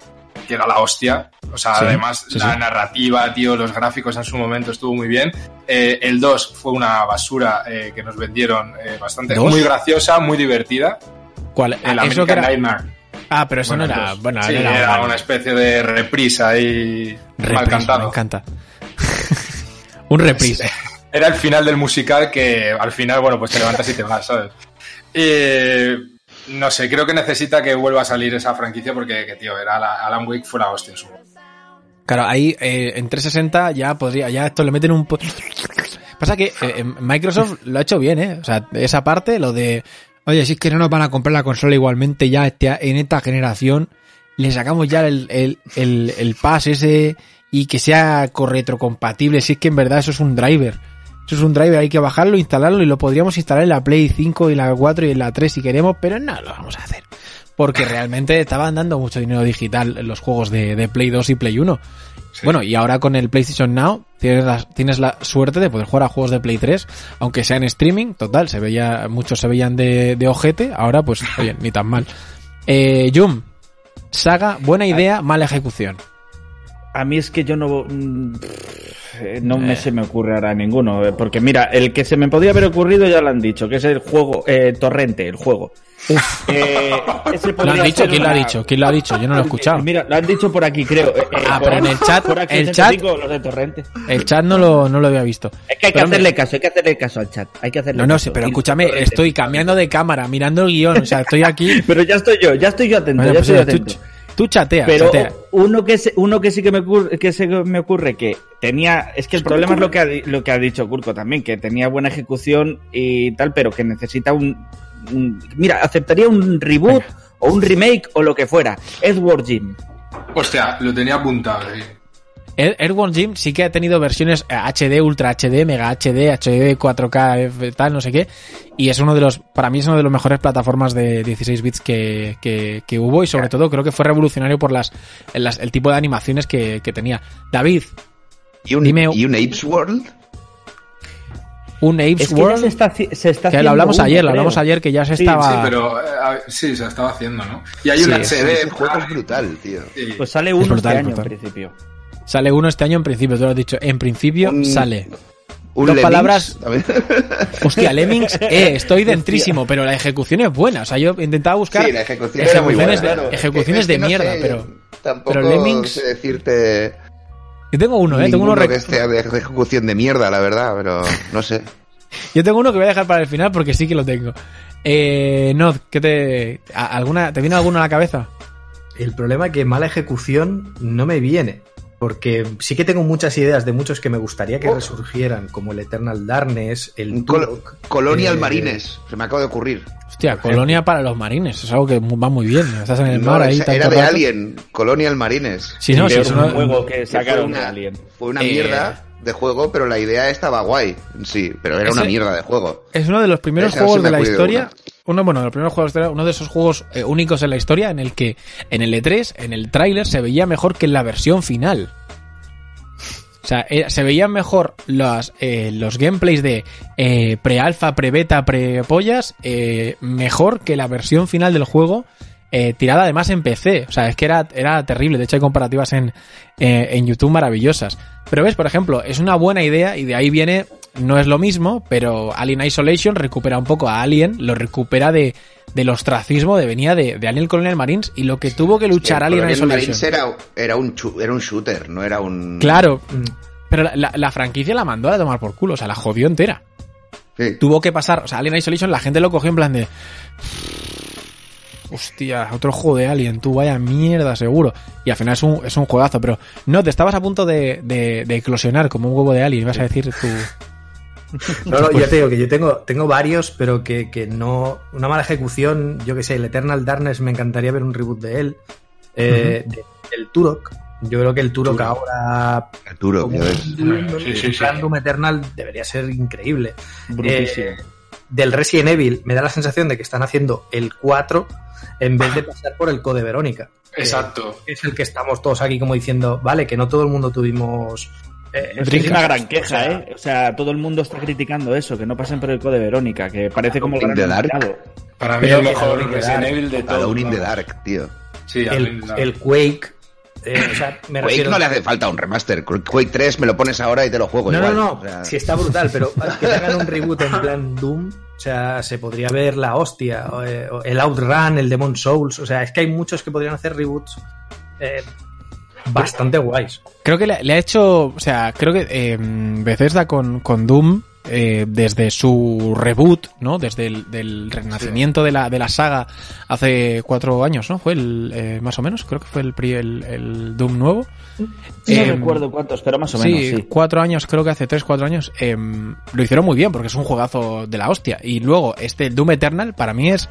que era la hostia. O sea, Sí, además sí, la sí. narrativa, tío, los gráficos en su momento estuvo muy bien. Eh, el 2 fue una basura eh, que nos vendieron eh, bastante, ¿Dos? muy graciosa, muy divertida. ¿Cuál? El Ah, eso que American era... Nightmare. Ah, pero eso Bueno, no era... dos. Bueno, Sí, era, era, una especie de reprisa ahí mal Reprise, cantado. me encanta. un reprise. Era el final del musical que al final, bueno, pues te levantas y te vas, ¿sabes? Eh, no sé, creo que necesita que vuelva a salir esa franquicia porque, que, tío, era la- Alan Wake fue la hostia en su. Claro, ahí eh, en 360 ya podría, ya esto le meten un... po- Pasa que eh, Microsoft lo ha hecho bien, ¿eh? O sea, esa parte, lo de... Oye, si es que no nos van a comprar la consola igualmente ya este, en esta generación, le sacamos ya el, el, el, el pass ese y que sea retrocompatible, si es que en verdad eso es un driver. Eso es un driver, hay que bajarlo, instalarlo y lo podríamos instalar en la Play 5 y la 4 y en la 3 si queremos, pero no lo vamos a hacer. Porque realmente estaban dando mucho dinero digital en los juegos de, de Play 2 y Play 1. Bueno, y ahora con el PlayStation Now tienes la, tienes la suerte de poder jugar a juegos de Play 3, aunque sea en streaming, total, se veía, muchos se veían de, de ojete, ahora pues, oye, ni tan mal. Eh, Jum, saga, buena idea, mala ejecución. A mí es que yo no. mm, eh, No Eh. me se me ocurre ahora ninguno. eh, Porque mira, el que se me podía haber ocurrido ya lo han dicho, que es el juego, eh, Torrente, el juego. Eh, ese ¿Lo podría han dicho? ¿Quién lo ha dicho? ¿Quién lo ha dicho? Yo no lo he escuchado. Mira, lo han dicho por aquí, creo. eh, eh, Ah, por pero en el chat- por aquí, el 85, los de Torrente. El chat no lo, no lo había visto. Es que hay que Pero, hacerle caso, hay que hacerle caso al chat. Hay que hacerle No, no, sí, pero escúchame, estoy cambiando de cámara, mirando el guion, o sea, estoy aquí. Pero ya estoy yo, ya estoy yo atento, Bueno, ya pues, estoy atento. tú chatea, Pero chatea. uno que se- uno que sí que me ocurre, que se me ocurre que tenía es que el problema es lo que ha, lo que ha dicho Kurko también que tenía buena ejecución y tal pero que necesita un, un- mira aceptaría un reboot o un remake o lo que fuera Edward Jim Hostia, lo tenía apuntado. eh. Air- Airborne Gym sí que ha tenido versiones eh, HD, Ultra HD, Mega HD, HD 4K, F- tal, no sé qué. Y es uno de los, para mí es uno de los mejores plataformas de 16 bits que, que, que hubo y sobre todo creo que fue revolucionario por las, las- el tipo de animaciones que, que tenía. David, ¿Y un, Dime- ¿Y un Apes World? un Apes es que ya World, se está se está que haciendo lo hablamos uno, ayer, lo hablamos ayer que ya se Sí, estaba... Sí, pero eh, sí, se estaba haciendo, ¿no? Y hay un Sí, HD. Ese juego es brutal, tío. sí. pues sale uno brutal, este año brutal. en principio Sale uno este año en principio, tú lo has dicho. En principio Un- sale. Un Dos Lemmings palabras-. Hostia, Lemmings, eh, estoy dentísimo, pero la ejecución es buena. O sea, yo intentaba buscar Sí, la ejecución era muy buena. ejecuciones de, claro. ejecuciones Es que de no mierda, sé, pero Tampoco pero Lemmings- sé decirte yo tengo uno, eh, tengo uno que esté de ejecución de mierda, la verdad, pero no sé. Yo tengo uno que voy a dejar para el final porque sí que lo tengo. Eh, Nod, ¿qué te alguna te viene alguno a la cabeza? El problema es que mala ejecución no me viene. Porque sí que tengo muchas ideas de muchos que me gustaría que Oh. resurgieran, como el Eternal Darkness, el Col- Turok. Colonial eh, Marines, se me acaba de ocurrir. Hostia, colonia para los marines, es algo que va muy bien. Estás en el No, mar ahí era de rato. Alien, Colonial Marines. Sí, no, sí, es un juego que sacaron una, Alien fue una Eh, mierda de juego, pero la idea estaba guay. Sí, pero era una mierda de juego. Es uno de los primeros Ese juegos de la historia. Uno, bueno, de los primeros juegos uno de esos juegos eh, únicos en la historia en el que en el E3, en el tráiler, se veía mejor que en la versión final. O sea, eh, se veían mejor los, eh, los gameplays de eh, pre-alfa, pre-beta, pre-pollas, mejor que la versión final del juego, tirada además en PC. O sea, es que era, era terrible. De hecho, hay comparativas en, en YouTube maravillosas. Pero ves, por ejemplo, es una buena idea y de ahí viene, no es lo mismo, pero Alien Isolation recupera un poco a Alien, lo recupera de, del ostracismo de venía de, de Alien Colonial Marines y lo que tuvo que luchar El Alien Marines Isolation. era, era, un era un shooter, no era un... Claro, pero la, franquicia la mandó a tomar por culo, o sea, la jodió entera. Sí. Tuvo que pasar, o sea, Alien Isolation la gente lo cogió en plan de... Hostia, otro juego de Alien, tú vaya mierda, seguro. Y al final es un, es un juegazo, pero no, te estabas a punto de, de, de eclosionar como un huevo de Alien, ibas a decir tú... No, no, ya te digo que yo tengo, tengo varios, pero que, que no. Una mala ejecución, yo que sé, el Eternal Darkness me encantaría ver un reboot de él. Eh, de- del Turok. Yo creo que el Turok ahora. Arturo, como ya ves. un- Sí, sí, Eternal debería ser increíble. Eh, del Resident Evil me da la sensación de que están haciendo el 4 en vez de pasar por el Code Verónica. que Exacto. Es el que estamos todos aquí como diciendo, vale, que no todo el mundo tuvimos Eh, Es una gran queja, o sea, ¿eh? O sea, todo el mundo está criticando eso, que no pasen por el code Verónica, que parece como el In gran the Dark. Para mí Pero el mejor Resident Dark. Evil de todo. Alone in the. Dark, tío. Sí, el, Quake. eh, o sea, me Quake refiero. no le hace falta un remaster. Quake 3 me lo pones ahora y te lo juego No, no, igual. no, O sea, sí está brutal, pero que te hagan un reboot en plan Doom, o sea, se podría ver la hostia, o, eh, o el Outrun, el Demon Souls, o sea, es que hay muchos que podrían hacer reboots eh, bastante guays. Creo que le, le ha hecho, o sea, creo que eh, Bethesda con, con Doom, eh, desde su reboot, ¿no? Desde el del renacimiento de, la, de la saga hace cuatro años, ¿no? Fue el, eh, más o menos, creo que fue el, pri- el, el Doom nuevo. No Eh, recuerdo cuántos, pero más o menos, sí, sí. cuatro años, creo que hace tres, cuatro años, eh, lo hicieron muy bien porque es un juegazo de la hostia. Y luego, este Doom Eternal, para mí es,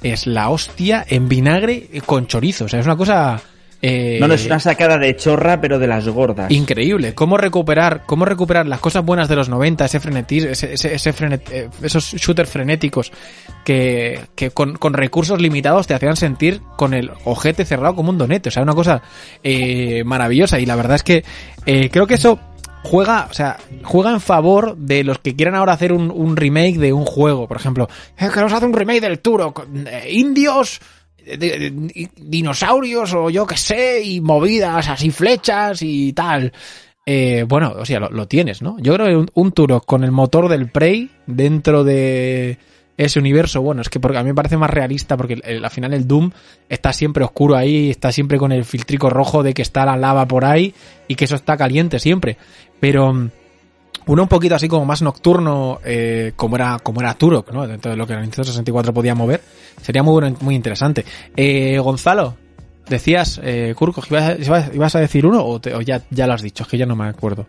es la hostia en vinagre con chorizo. O sea, es una cosa... eh, No, no, es una sacada de chorra, pero de las gordas. Increíble, cómo recuperar, cómo recuperar las cosas buenas de los 90, ese frenetismo, ese, ese- ese frenet- eh, esos shooters frenéticos que, que con, con recursos limitados te hacían sentir con el ojete cerrado como un donete, o sea, una cosa eh, maravillosa. Y la verdad es que eh, creo que eso juega, o sea, juega en favor de los que quieran ahora hacer un, un remake de un juego, por ejemplo, "Eh, que nos hace un remake del Turo, indios, dinosaurios o yo que sé, y movidas así flechas y tal. Eh, bueno, o sea, lo, tienes, ¿no? Yo creo que un, un Turok con el motor del Prey dentro de ese universo, bueno, es que porque a mí me parece más realista porque el- al final el Doom está siempre oscuro ahí, está siempre con el filtrico rojo de que está la lava por ahí y que eso está caliente siempre. Pero mm, uno un poquito así como más nocturno, eh, como era como era Turok, ¿no? Dentro de lo que la Nintendo 64 podía mover, sería muy bueno, muy interesante. Eh, Gonzalo, decías, eh, Kurko, ¿ibas, ibas- a decir uno o, te- o ya, ya lo has dicho? Es que ya no me acuerdo.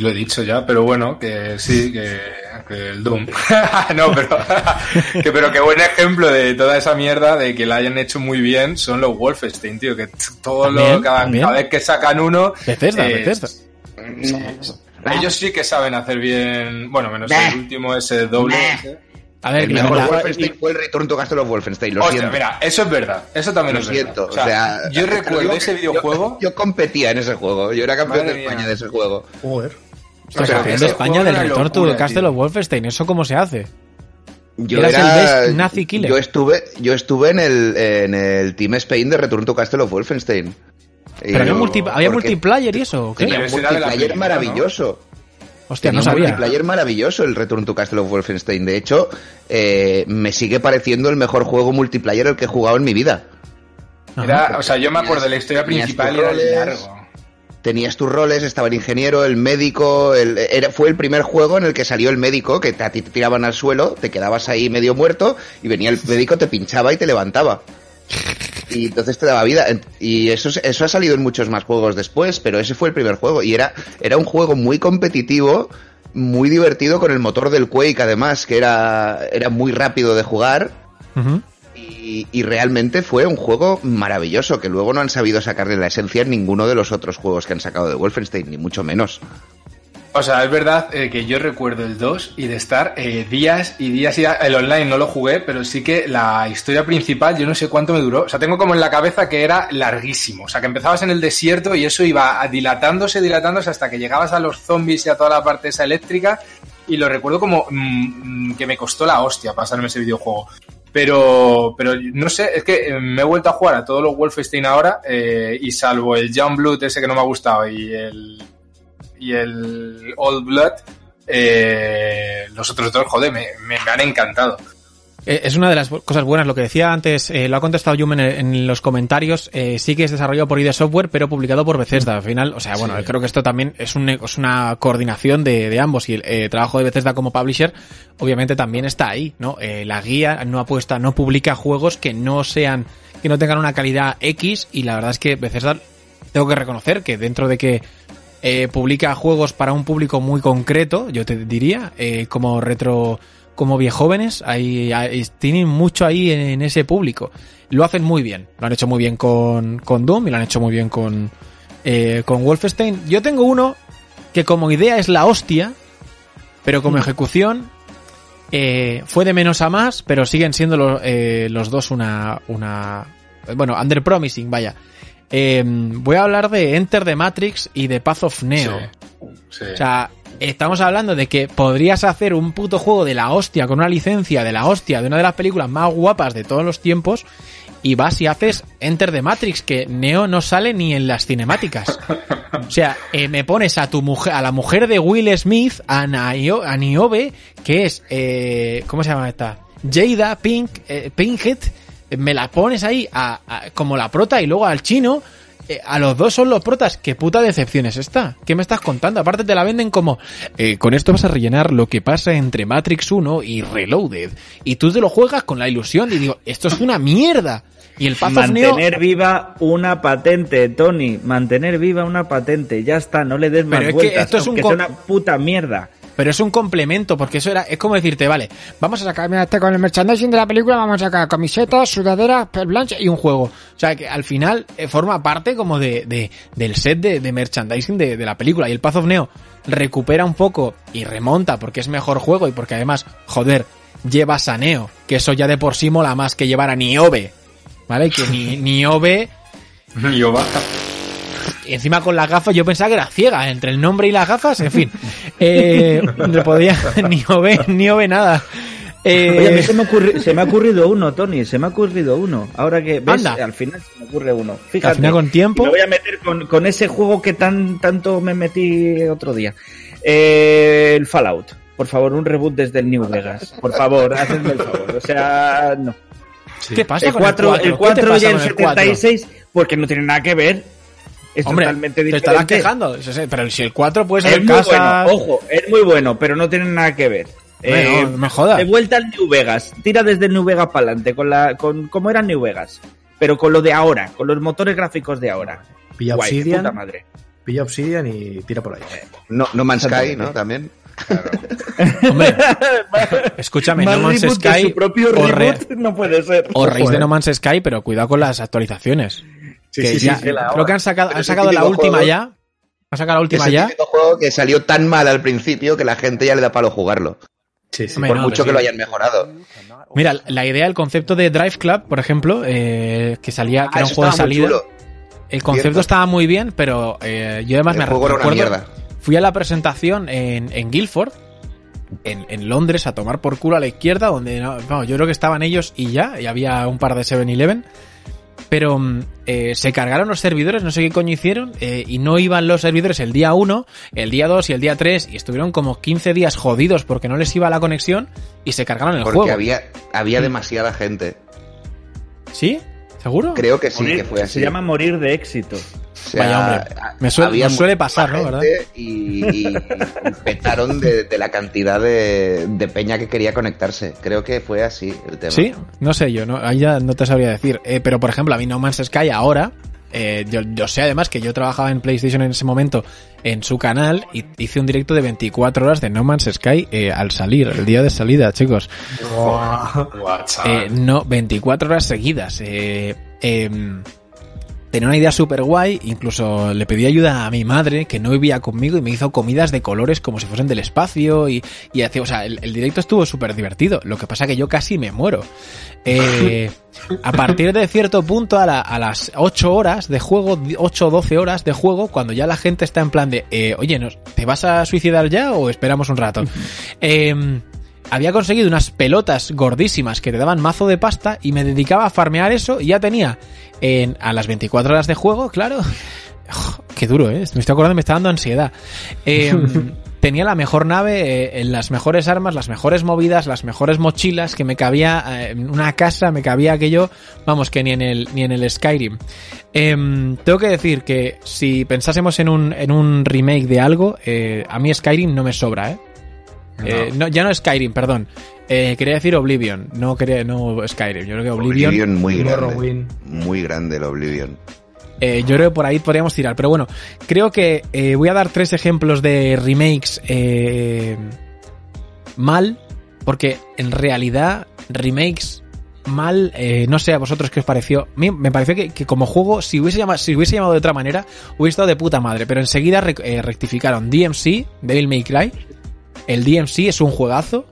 Lo he dicho ya, pero bueno, que sí, que, que el Doom. no, pero que, pero qué buen ejemplo de toda esa mierda de que la hayan hecho muy bien son los Wolfenstein, tío, que todo lo, cada, vez que sacan uno... Bethesda, eh, Bethesda. Ellos sí que saben hacer bien, bueno, menos Bah. el último ese doble. Ese. A ver, el mejor la- Wolfenstein fue el Return to Castle of Wolfenstein, lo Hostia, siento. mira, eso es verdad, eso también Lo es siento, verdad. o sea, yo recuerdo ese videojuego... Yo, yo competía en ese juego, yo era campeón Madre de España mía. de ese juego. Joder. Campeón de España del locura, de Castle of Wolfenstein, ¿eso cómo se hace? Yo Eras el era, best Nazi killer. Yo estuve, yo estuve en el, en el Team Spain de Return to Castle of Wolfenstein. Y ¿Pero había, yo- multi- había porque multiplayer y eso? qué? Tenía un multiplayer película, ¿no? maravilloso. Hostia, Tenía no un sabía. multiplayer maravilloso el Return to Castle of Wolfenstein. De hecho, eh, me sigue pareciendo el mejor juego multiplayer el que he jugado en mi vida. Era, o sea, yo me acuerdo de la historia principal tus era roles. largo. Tenías tus roles, estaba el ingeniero, el médico, el- era, fue el primer juego en el que salió el médico, que te- a ti te tiraban al suelo, te quedabas ahí medio muerto y venía el médico, te pinchaba y te levantaba. Y entonces te daba vida. Y eso, es- eso ha salido en muchos más juegos después, pero ese fue el primer juego. Y era, era un juego muy competitivo, muy divertido con el motor del Quake, además, que era, era muy rápido de jugar. Y, y realmente fue un juego maravilloso, que luego no han sabido sacarle la esencia en ninguno de los otros juegos que han sacado de Wolfenstein, ni mucho menos. O sea, es verdad eh, que yo recuerdo el 2 y de estar eh, días y días y el online no lo jugué, pero sí que la historia principal yo no sé cuánto me duró. O sea, tengo como en la cabeza que era larguísimo. O sea, que empezabas en el desierto y eso iba dilatándose, dilatándose hasta que llegabas a los zombies y a toda la parte esa eléctrica. Y lo recuerdo como mm, mm, que me costó la hostia pasarme ese videojuego. Pero, pero no sé, es que eh, me he vuelto a jugar a todos los Wolfenstein ahora y salvo el Young Blood ese que no me ha gustado y el y el Old Blood, eh, los otros dos, joder, me, me- me han encantado. Eh, Es una de las cosas buenas, lo que decía antes, eh, lo ha contestado Yumen en, en los comentarios, eh, sí que es desarrollado por ID Software, pero publicado por Bethesda. Al final, o sea, bueno, Sí. creo que esto también es, un, es una coordinación de, de ambos y el eh, trabajo de Bethesda como publisher, obviamente también está ahí, ¿no? La guía no apuesta, no publica juegos que no sean, que no tengan una calidad X y la verdad es que Bethesda, tengo que reconocer que dentro de que eh, publica juegos para un público muy concreto, yo te diría, eh, como retro, como viejóvenes, ahí, ahí- tienen mucho ahí en, en ese público. Lo hacen muy bien, lo han hecho muy bien con, con Doom y lo han hecho muy bien con, eh, con Wolfenstein. Yo tengo uno que como idea es la hostia, pero como ejecución eh, fue de menos a más, pero siguen siendo lo- eh, los dos una, una, bueno, under promising, vaya. Eh, voy a hablar de Enter the Matrix y de Path of Neo. Sí. Sí. O sea, estamos hablando de que podrías hacer un puto juego de la hostia con una licencia de la hostia de una de las películas más guapas de todos los tiempos y vas y haces Enter the Matrix, que Neo no sale ni en las cinemáticas. O sea, eh, me pones a tu mujer, a la mujer de Will Smith, a, a Niobe, que es, eh, ¿cómo se llama esta? Jada Pink, eh, Pinkett, me la pones ahí a- a- como la prota y luego al chino, eh, a los dos son los protas. ¿Qué puta decepción es esta? ¿Qué me estás contando? Aparte te la venden como, eh, con esto vas a rellenar lo que pasa entre Matrix 1 y Reloaded. Y tú te lo juegas con la ilusión y digo, esto es una mierda. Y el Path of Neo... Mantener viva una patente, Tony. Mantener viva una patente. Ya está, no le des más Pero es que vueltas. esto es un sea una puta mierda. Pero es un complemento, porque eso era, es como decirte, vale, vamos a sacar, mira, este con el merchandising de la película vamos a sacar camisetas, sudaderas, blanche y un juego. O sea, que al final eh, forma parte como de, de- del set de, de merchandising de, de la película. Y el Path of Neo recupera un poco y remonta porque es mejor juego y porque además, joder, llevas a Neo, que eso ya de por sí mola más que llevar a Niobe. ¿Vale? Que ni, Niobe y encima con las gafas, yo pensaba que era ciega, entre el nombre y las gafas, en fin. Eh, no podía ni ve ni ve nada. Eh, Oye, a mí se me, ocurri- se me ha ocurrido uno, Tony. Se me ha ocurrido uno. Ahora que ves, Anda. al final se me ocurre uno. Fíjate. Al final con tiempo. Y Me voy a meter con, con ese juego que tan tanto me metí otro día. Eh, el Fallout. Por favor, un reboot desde el New Vegas. Por favor, hacedme el favor. O sea, no. ¿Qué pasa El con 4, el el 4? ¿Qué te 4 pasa y el con el 4? 76, porque no tiene nada que ver. Es Hombre, totalmente te diferente. estarás quejando, pero si el 4 puede ser Es muy casa... bueno, ojo, es muy bueno, pero no tiene nada que ver. Bueno, Eh, no me jodas. De vuelta al New Vegas. Tira desde New Vegas para adelante, con la, con cómo era New Vegas. Pero con lo de ahora, con los motores gráficos de ahora. Pilla Guay, Obsidian, puta madre. pilla Obsidian y tira por ahí. No, no Man's Sky. ¿no? También. Hombre, escúchame, Más No Man's Sky su propio o, re- reboot no puede ser. o Ojo, de eh. No Man's Sky, pero cuidado con las actualizaciones. Sí, que sí, sí, ya- sí, la creo que han sacado, han sacado la última juego- ya. Han sacado la última es el ya. juego que salió tan mal al principio que la gente ya le da palo jugarlo. Sí, sí. Por no, mucho que lo hayan mejorado. Mira, la idea, el concepto de Drive Club, por ejemplo, eh, que salía, que Ah, era un juego de salida. El concepto Cierto. estaba muy bien, pero eh, yo además El me juego era una recuerdo- mierda. Fui a la presentación en, en Guildford, en, en Londres, a tomar por culo a la izquierda, donde no- vamos, yo creo que estaban ellos y ya, y había un par de 7-Eleven. Pero mm, eh, se cargaron los servidores, no sé qué coño hicieron, eh, y no iban los servidores el día 1, el día 2 y el día 3, y estuvieron como 15 días jodidos porque no les iba la conexión y se cargaron el Porque juego. había, había demasiada gente. ¿Sí? ¿Seguro? Creo que sí, Morir- que fue así. Se llama morir de éxito. O sea, Vaya, hombre. a- Me suele- había nos suele pasar, ¿no? ¿Verdad? Y, y petaron de, de la cantidad de, de peña que quería conectarse. Creo que fue así el tema. Sí, no sé yo, no, ahí ya no te sabría decir. Eh, pero por ejemplo, a mí No Man's Sky ahora, eh, yo, yo sé además que yo trabajaba en PlayStation en ese momento en su canal y hice un directo de 24 horas de No Man's Sky eh, al salir, el día de salida, chicos. Eh, no, 24 horas seguidas. Eh, em, tenía una idea súper guay, incluso le pedí ayuda a mi madre, que no vivía conmigo, y me hizo comidas de colores como si fuesen del espacio, y, y hacía, o sea, el, el directo estuvo súper divertido, lo que pasa que yo casi me muero. Eh, a partir de cierto punto, a, la- a las 8 horas de juego, 8 o 12 horas de juego, cuando ya la gente está en plan de, eh, oye, ¿nos- ¿te vas a suicidar ya o esperamos un rato? Em, había conseguido unas pelotas gordísimas que te daban mazo de pasta y me dedicaba a farmear eso y ya tenía en, a las 24 horas de juego, claro. Qué duro, ¿eh? Me estoy acordando, me está dando ansiedad. Eh, tenía la mejor nave, eh, las mejores armas, las mejores movidas, las mejores mochilas, que me cabía eh, en una casa, me cabía aquello, vamos, que ni en el, ni en el Skyrim. Em, tengo que decir que si pensásemos en un, en un remake de algo, eh, a mí Skyrim no me sobra, ¿eh? Eh, no, ya no Skyrim, perdón. Eh, quería decir Oblivion, no quería, no Skyrim. Yo creo que Oblivion, Oblivion muy grande. Morrowind. Muy grande el Oblivion. eh, yo creo que por ahí podríamos tirar. Pero bueno, creo que eh, voy a dar tres ejemplos de remakes eh, mal, porque en realidad remakes mal, eh, no sé a vosotros qué os pareció. A mí me pareció que, que como juego, si hubiese, llamado, si hubiese llamado de otra manera, hubiese estado de puta madre. Pero enseguida rec- eh, rectificaron DMC, Devil May Cry. El DMC es un juegazo.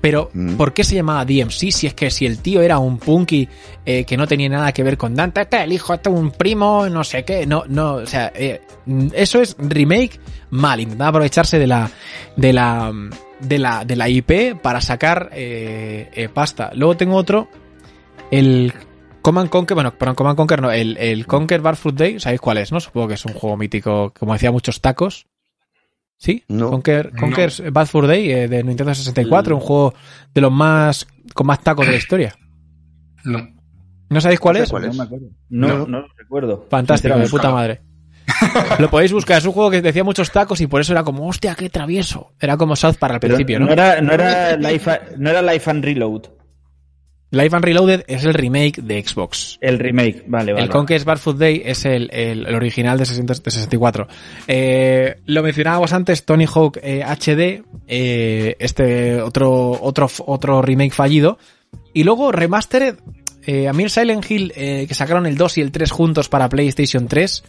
Pero, Mm. ¿por qué se llamaba DMC si es que si el tío era un punky eh, que no tenía nada que ver con Dante, este es el hijo, este es un primo, no sé qué, no, no, o sea, eh, mm, eso es remake mal, intentaba aprovecharse de la, de la, de la, de la IP para sacar eh, eh, pasta. Luego tengo otro, el Command Conquer, bueno, perdón, Command Conquer no, el, el Conquer Bar Fruit Day, ¿sabéis cuál es, no? Supongo que es un juego mítico, como decía, muchos tacos. ¿Sí? No. Conquer, No. Conquer Bad Fur Day eh, de Nintendo 64, un juego de los más con más tacos de la historia. No. ¿No sabéis cuál No sé es? cuál No es. me acuerdo. No, No. no, lo recuerdo. Fantástico, de puta madre. Lo podéis buscar, es un juego que decía muchos tacos y por eso era como, hostia, qué travieso. Era como South para al principio, ¿no? no era, no, era Life, no era Life and Reload, Life and Reloaded es el remake de Xbox. el remake. Vale, vale. El Conquest Bar Food Day es el, el- el original de, 60 de 64. Eh, lo mencionábamos antes, Tony Hawk eh, HD, eh, este otro, otro, otro remake fallido. Y luego Remastered, eh, a mí el Silent Hill, eh, que sacaron el 2 y el 3 juntos para PlayStation 3, teni-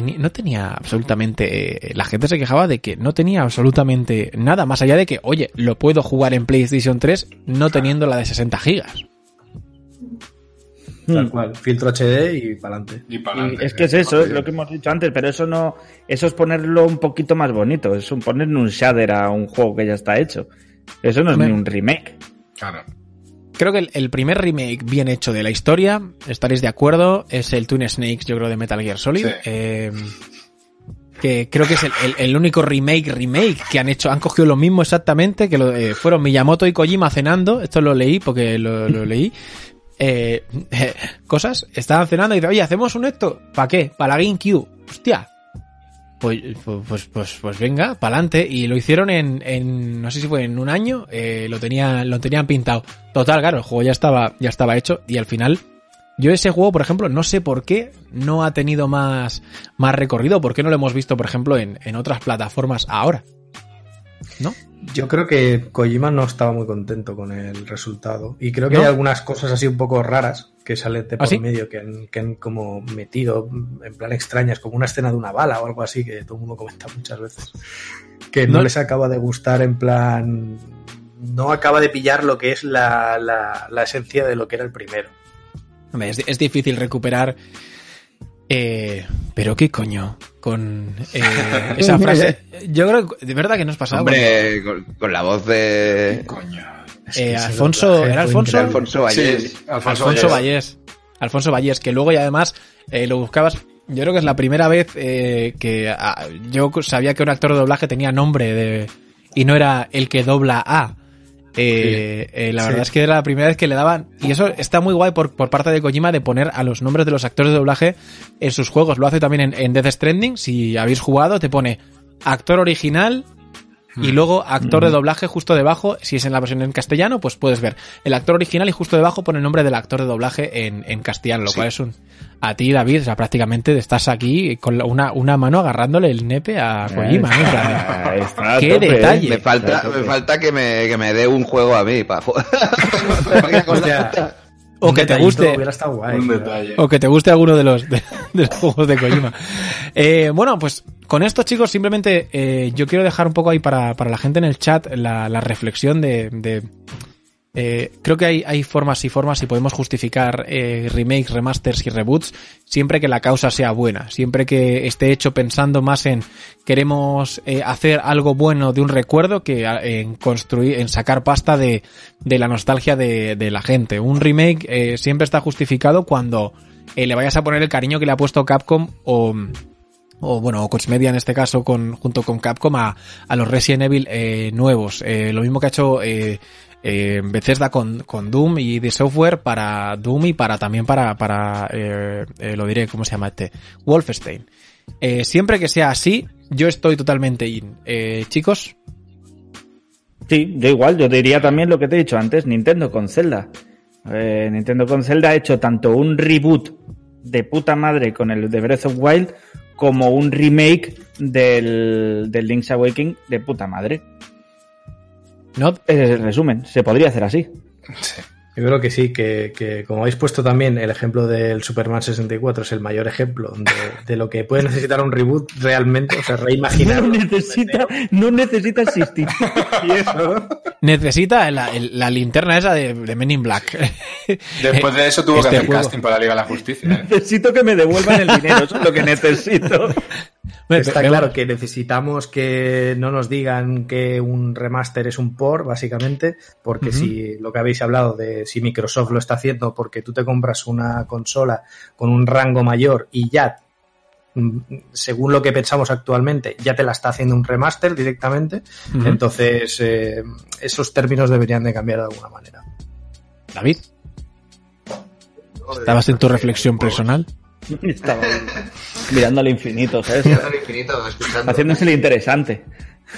no tenía absolutamente... eh, la gente se quejaba de que no tenía absolutamente nada, más allá de que, oye, lo puedo jugar en PlayStation 3 no teniendo la de 60 gigas. Tal cual. Filtro HD y para adelante. Y Y es que es eso, es lo que hemos dicho antes, pero eso no, eso es ponerlo un poquito más bonito, es un ponerle un shader a un juego que ya está hecho. Eso no es Hombre. ni un remake. Claro. Creo que el, el primer remake bien hecho de la historia, estaréis de acuerdo, es el Twin Snakes, yo creo, de Metal Gear Solid. Sí. Eh, que creo que es el, el- el único remake, remake que han hecho, han cogido lo mismo exactamente, que lo, eh, fueron Miyamoto y Kojima cenando, esto lo leí porque lo, lo leí. Eh, cosas, estaban cenando y dicen, oye, hacemos un esto, ¿para qué? Para la GameCube. Hostia, pues, pues, pues, pues, venga, pa'lante. Y lo hicieron en, en, no sé si fue en un año, eh, lo tenían, lo tenían pintado. Total, claro, el juego ya estaba, ya estaba hecho y al final, yo ese juego, por ejemplo, no sé por qué no ha tenido más, más recorrido, por qué no lo hemos visto, por ejemplo, en, en otras plataformas ahora. ¿No? Yo creo que Kojima no estaba muy contento con el resultado. Y creo que ¿No? hay algunas cosas así un poco raras que salen de por ¿Ah, sí? medio que han, que han como metido en plan extrañas, como una escena de una bala o algo así que todo el mundo comenta muchas veces. Que no, No- les acaba de gustar en plan. No acaba de pillar lo que es la, la, la esencia de lo que era el primero. Es, es difícil recuperar. Eh, pero qué coño con eh, esa frase. Yo creo que de verdad que nos pasaba. Hombre, con, con la voz de Coño. Es Eh, que Alfonso- ¿era Alfonso? Alfonso Vallés. Sí, Alfonso, Alfonso Vallés. Vallés. Alfonso Vallés, que luego y además eh, lo buscabas. Yo creo que es la primera vez eh, que ah, yo sabía que un actor de doblaje tenía nombre de y no era el que dobla a. Eh, eh, la Sí. verdad es que era la primera vez que le daban. Y eso está muy guay por, por parte de Kojima de poner a los nombres de los actores de doblaje en sus juegos. Lo hace también en, en Death Stranding. Si habéis jugado, te pone actor original y luego actor de doblaje justo debajo. Si es en la versión en castellano, pues puedes ver el actor original y justo debajo pone el nombre del actor de doblaje en, en castellano, lo Sí. cual es un. A ti, David, o sea, prácticamente estás aquí con la- una, una mano agarrándole el nepe a Kojima. ¿no? Está ¡Qué tope, ¿eh? detalle! Me falta, me falta que me, que me dé un juego a mí para O un que te guste. Hubiera estado guay. Un pero- detalle. O que te guste alguno de los, de, de los juegos de Kojima. Eh, bueno, pues con esto, chicos, simplemente eh, yo quiero dejar un poco ahí para, para la gente en el chat la, la reflexión de. de, eh, creo que hay, hay formas y formas y podemos justificar eh, remakes, remasters y reboots siempre que la causa sea buena, siempre que esté hecho pensando más en queremos eh, hacer algo bueno de un recuerdo que a- en construir, en sacar pasta de, de la nostalgia de, de la gente. Un remake siempre está justificado cuando le vayas a poner el cariño que le ha puesto Capcom o o bueno, o Coach Media en este caso con, junto con Capcom a, a los Resident Evil nuevos. Lo mismo que ha hecho eh, Bethesda con, con Doom y de software para Doom y para también para, para eh, eh, lo diré, ¿cómo se llama este? Wolfenstein. Eh, siempre que sea así, yo estoy totalmente in. Chicos, Sí, yo igual, yo diría también lo que te he dicho antes, Nintendo con Zelda. Nintendo con Zelda ha hecho tanto un reboot de puta madre con el de Breath of Wild como un remake del, del Link's Awakening de puta madre. ¿No? Ese es el resumen, se podría hacer así. Sí. Yo creo que sí, que, que, como habéis puesto también, el ejemplo del Superman 64 es el mayor ejemplo de, de lo que puede necesitar un reboot realmente, o sea, reimaginar. No necesita, no necesita existir. Y eso, ¿no? Necesita la, la linterna esa de, de Men in Black. Después de eso tuvo Este que hacer juego. casting para la Liga de la Justicia. ¿eh? Necesito que me devuelvan el dinero, eso es lo que necesito. Está claro que necesitamos que no nos digan que un remaster es un por, básicamente, porque si lo que habéis hablado de si Microsoft lo está haciendo porque tú te compras una consola con un rango mayor y ya, mm, según lo que pensamos actualmente, ya te la está haciendo un remaster directamente, entonces eh, esos términos deberían de cambiar de alguna manera. David, ¿estabas en tu reflexión personal? Estaba mirando al infinito, ¿sabes? Mirando al infinito, escuchando. Haciéndose el interesante.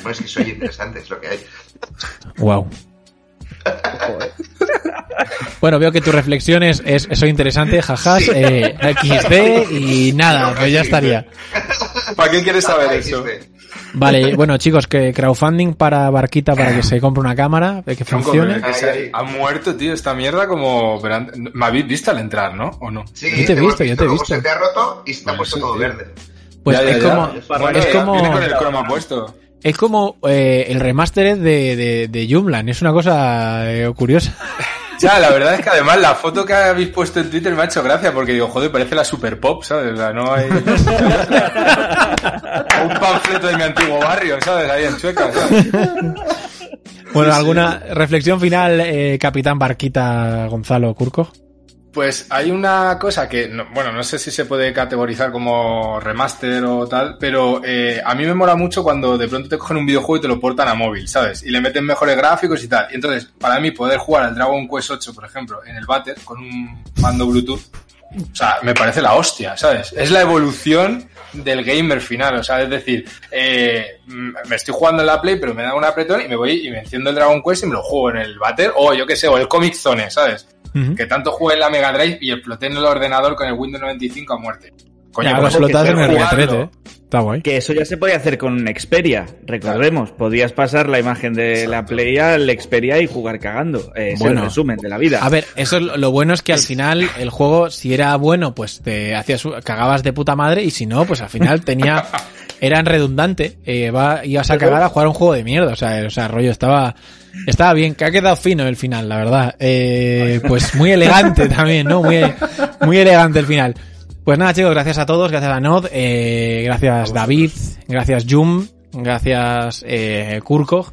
Bueno, es que soy interesante, es lo que hay. Wow. Bueno, veo que tu reflexión es, es eso interesante, jajas, Sí. eh, XD y nada, pues ya estaría. ¿Para qué quieres saber eso? XD. Vale, bueno chicos, que crowdfunding para Barquita para que se compre una cámara, que funcione. ha muerto, tío, esta mierda como... pero antes- ¿Me habéis visto al entrar, no? ¿O no? Sí, Yo te he hemos visto, yo te he visto. Se te ha roto y se te ha puesto todo tío. verde. Pues Ya, ya, es, ya. como, Bueno, es ya, como, Viene con el croma puesto. es como eh, el remaster de, de, de Jumlan, es una cosa eh, curiosa. Ya, la verdad es que además la foto que habéis puesto en Twitter me ha hecho gracia porque digo, joder, parece la Super Pop, ¿sabes? O sea, no hay... Un panfleto de mi antiguo barrio, ¿sabes? Ahí en Chueca, ¿sabes? Bueno, ¿alguna reflexión final, eh, Capitán Barquita Gonzalo Curco? Pues hay una cosa que, no- bueno, no sé si se puede categorizar como remaster o tal, pero eh, a mí me mola mucho cuando de pronto te cogen un videojuego y te lo portan a móvil, ¿sabes? Y le meten mejores gráficos y tal. Y entonces, para mí, poder jugar al Dragon Quest 8, por ejemplo, en el Battle con un mando Bluetooth, o sea, me parece la hostia, ¿sabes? Es la evolución del gamer final, o sea, es decir, eh, me estoy jugando en la Play, pero me da un apretón y me voy y me enciendo el Dragon Quest y me lo juego en el Battle, o yo qué sé, o el Comic Zone, ¿sabes? Que tanto jugué en la Mega Drive y exploté en el ordenador con el Windows 95 a muerte. Coño, Ya, pues, en el retrete, ¿eh? Está guay. Que eso ya se podía hacer con un Xperia, recordemos. Podías pasar la imagen de la Play al Xperia y jugar cagando. Eh, es Bueno. el resumen de la vida. A ver, eso es lo- lo bueno es que al final el juego, si era bueno, pues te hacías cagabas de puta madre y si no, pues al final tenía eran redundante, eh, va, ibas a cagar a jugar un juego de mierda, o sea, o sea, rollo estaba estaba bien, que ha quedado fino el final, la verdad. Eh, pues muy elegante también, ¿no? Muy muy elegante el final. Pues nada, chicos, gracias a todos, gracias a Nod, eh, gracias David, gracias Jum, gracias eh, Kurko.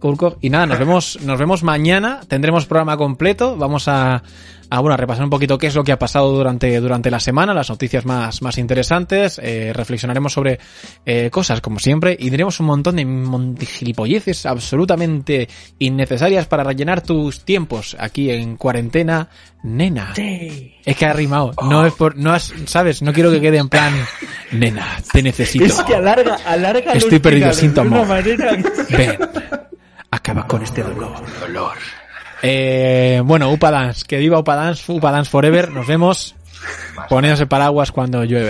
Kurkov. Y nada, nos vemos, nos vemos mañana. Tendremos programa completo. Vamos a, a bueno, a repasar un poquito qué es lo que ha pasado durante, durante la semana, las noticias más, más interesantes. Eh, reflexionaremos sobre eh, cosas, como siempre, y diremos un montón de gilipolleces absolutamente innecesarias para rellenar tus tiempos aquí en cuarentena, nena. Es que ha rimado. No es por, no has, sabes, no quiero que quede en plan, nena, te necesito. Es que alarga, alarga los Estoy perdido, amor. manera- Ven, acaba con este dolor. Dolor. Eh, bueno, Upa Dance, que viva Upa Dance, Upa Dance Forever. Nos vemos. Poneos el paraguas cuando llueve.